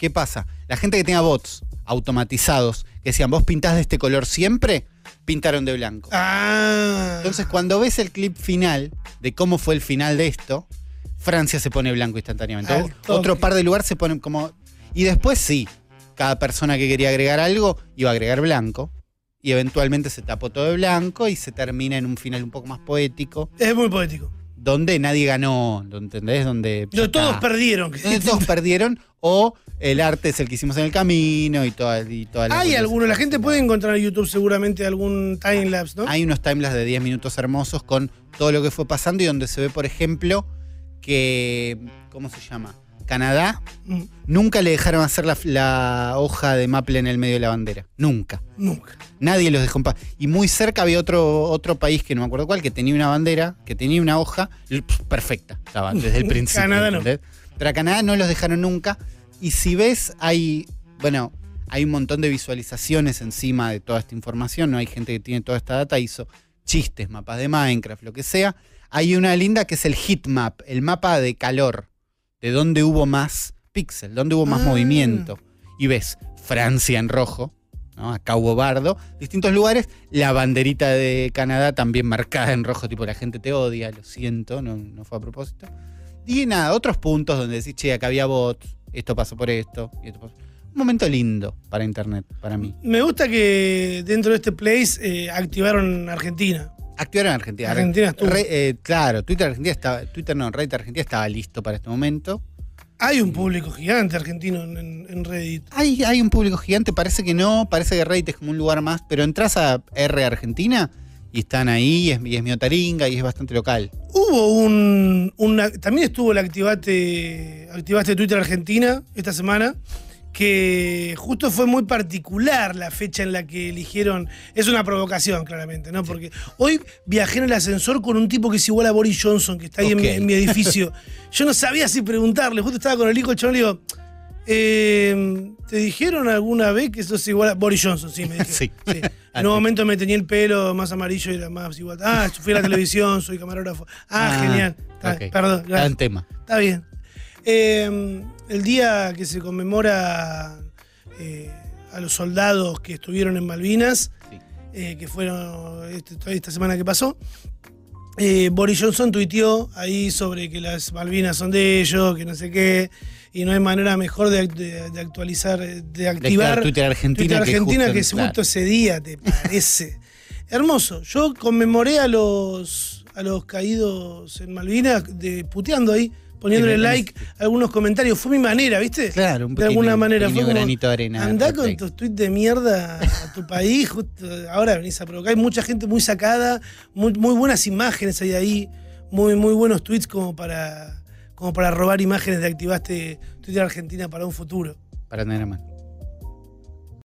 ¿Qué pasa? La gente que tenía bots automatizados que decían, vos pintás de este color siempre, pintaron de blanco. Ah. Entonces, cuando ves el clip final de cómo fue el final de esto, Francia se pone blanco instantáneamente. Otro par de lugares se ponen como. Y después sí, cada persona que quería agregar algo iba a agregar blanco. Y eventualmente se tapó todo de blanco y se termina en un final un poco más poético. Es muy poético. Donde nadie ganó, ¿entendés? Donde No, todos perdieron. Donde todos perdieron, o el arte es el que hicimos en el camino y toda, y toda la Hay algunos, la gente puede encontrar en YouTube seguramente algún timelapse, ¿no? Hay unos timelapse de 10 minutos hermosos con todo lo que fue pasando y donde se ve, por ejemplo, que. ¿Cómo se llama? Canadá Mm, nunca le dejaron hacer la, la hoja de maple en el medio de la bandera. Nunca. Nunca. Nadie los dejó en paz. Y muy cerca había otro, otro país que no me acuerdo cuál, que tenía una bandera, que tenía una hoja perfecta. Estaba desde el principio. Canadá no. Pero a Canadá no los dejaron nunca. Y si ves, hay. Bueno, hay un montón de visualizaciones encima de toda esta información. No hay gente que tiene toda esta data, hizo chistes, mapas de Minecraft, lo que sea. Hay una linda que es el heat map, el mapa de calor, de dónde hubo más píxel, dónde hubo más Ah. movimiento. Y ves Francia en rojo, ¿no? Acá hubo bardo, distintos lugares, la banderita de Canadá también marcada en rojo, tipo la gente te odia, lo siento, no, no fue a propósito. Y nada, otros puntos donde decís, che, acá había bots, esto pasó por esto, y esto pasó. Un momento lindo para internet, para mí. Me gusta que dentro de este place eh, activaron Argentina. Activaron Argentina. Argentina estuvo. Re- eh, claro, Twitter Argentina estaba, Twitter no, Reddit Argentina estaba listo para este momento. Hay un público gigante argentino en, Reddit. Hay, hay un público gigante, parece que no, parece que Reddit es como un lugar más, pero entras a R Argentina y están ahí, y es, y es Miotaringa y es bastante local. Hubo un, una- también estuvo la activate, activaste Twitter Argentina esta semana, que justo fue muy particular la fecha en la que eligieron. Es una provocación, claramente, ¿no? Porque hoy viajé en el ascensor con un tipo que es igual a Boris Johnson, que está ahí en mi- Ok. en, mi edificio. Yo no sabía si preguntarle, justo estaba con el hijo chabón, le digo. eh, ¿Te dijeron alguna vez que sos igual a Boris Johnson? Sí, me dijeron. Sí. En un momento me tenía el pelo más amarillo y era más igual. Ah, yo fui a la televisión, soy camarógrafo. Ah, Ah, genial. Está-. Perdón, Está en tema. Está bien. Eh, el día que se conmemora eh, a los soldados que estuvieron en Malvinas, Sí. eh, que fueron este- toda esta semana que pasó, eh, Boris Johnson tuiteó ahí sobre que las Malvinas son de ellos, que no sé qué, y no hay manera mejor de, de- de actualizar, de activar Twitter Argentina, Twitter Argentina, justo que, es claro. justo ese día, ¿te parece? Hermoso. Yo conmemoré a los, a los caídos en Malvinas de, puteando ahí, poniéndole like a algunos comentarios. Fue mi manera, ¿viste? Claro, un de pequeño- alguna manera. Fue como, granito de arena. Andá de con tus tweets de mierda a tu país, justo ahora venís a provocar. Hay mucha gente muy sacada, muy, muy buenas imágenes hay ahí, muy, muy buenos tweets como para, como para robar imágenes de activaste Twitter Argentina para un futuro. Para tener a mano.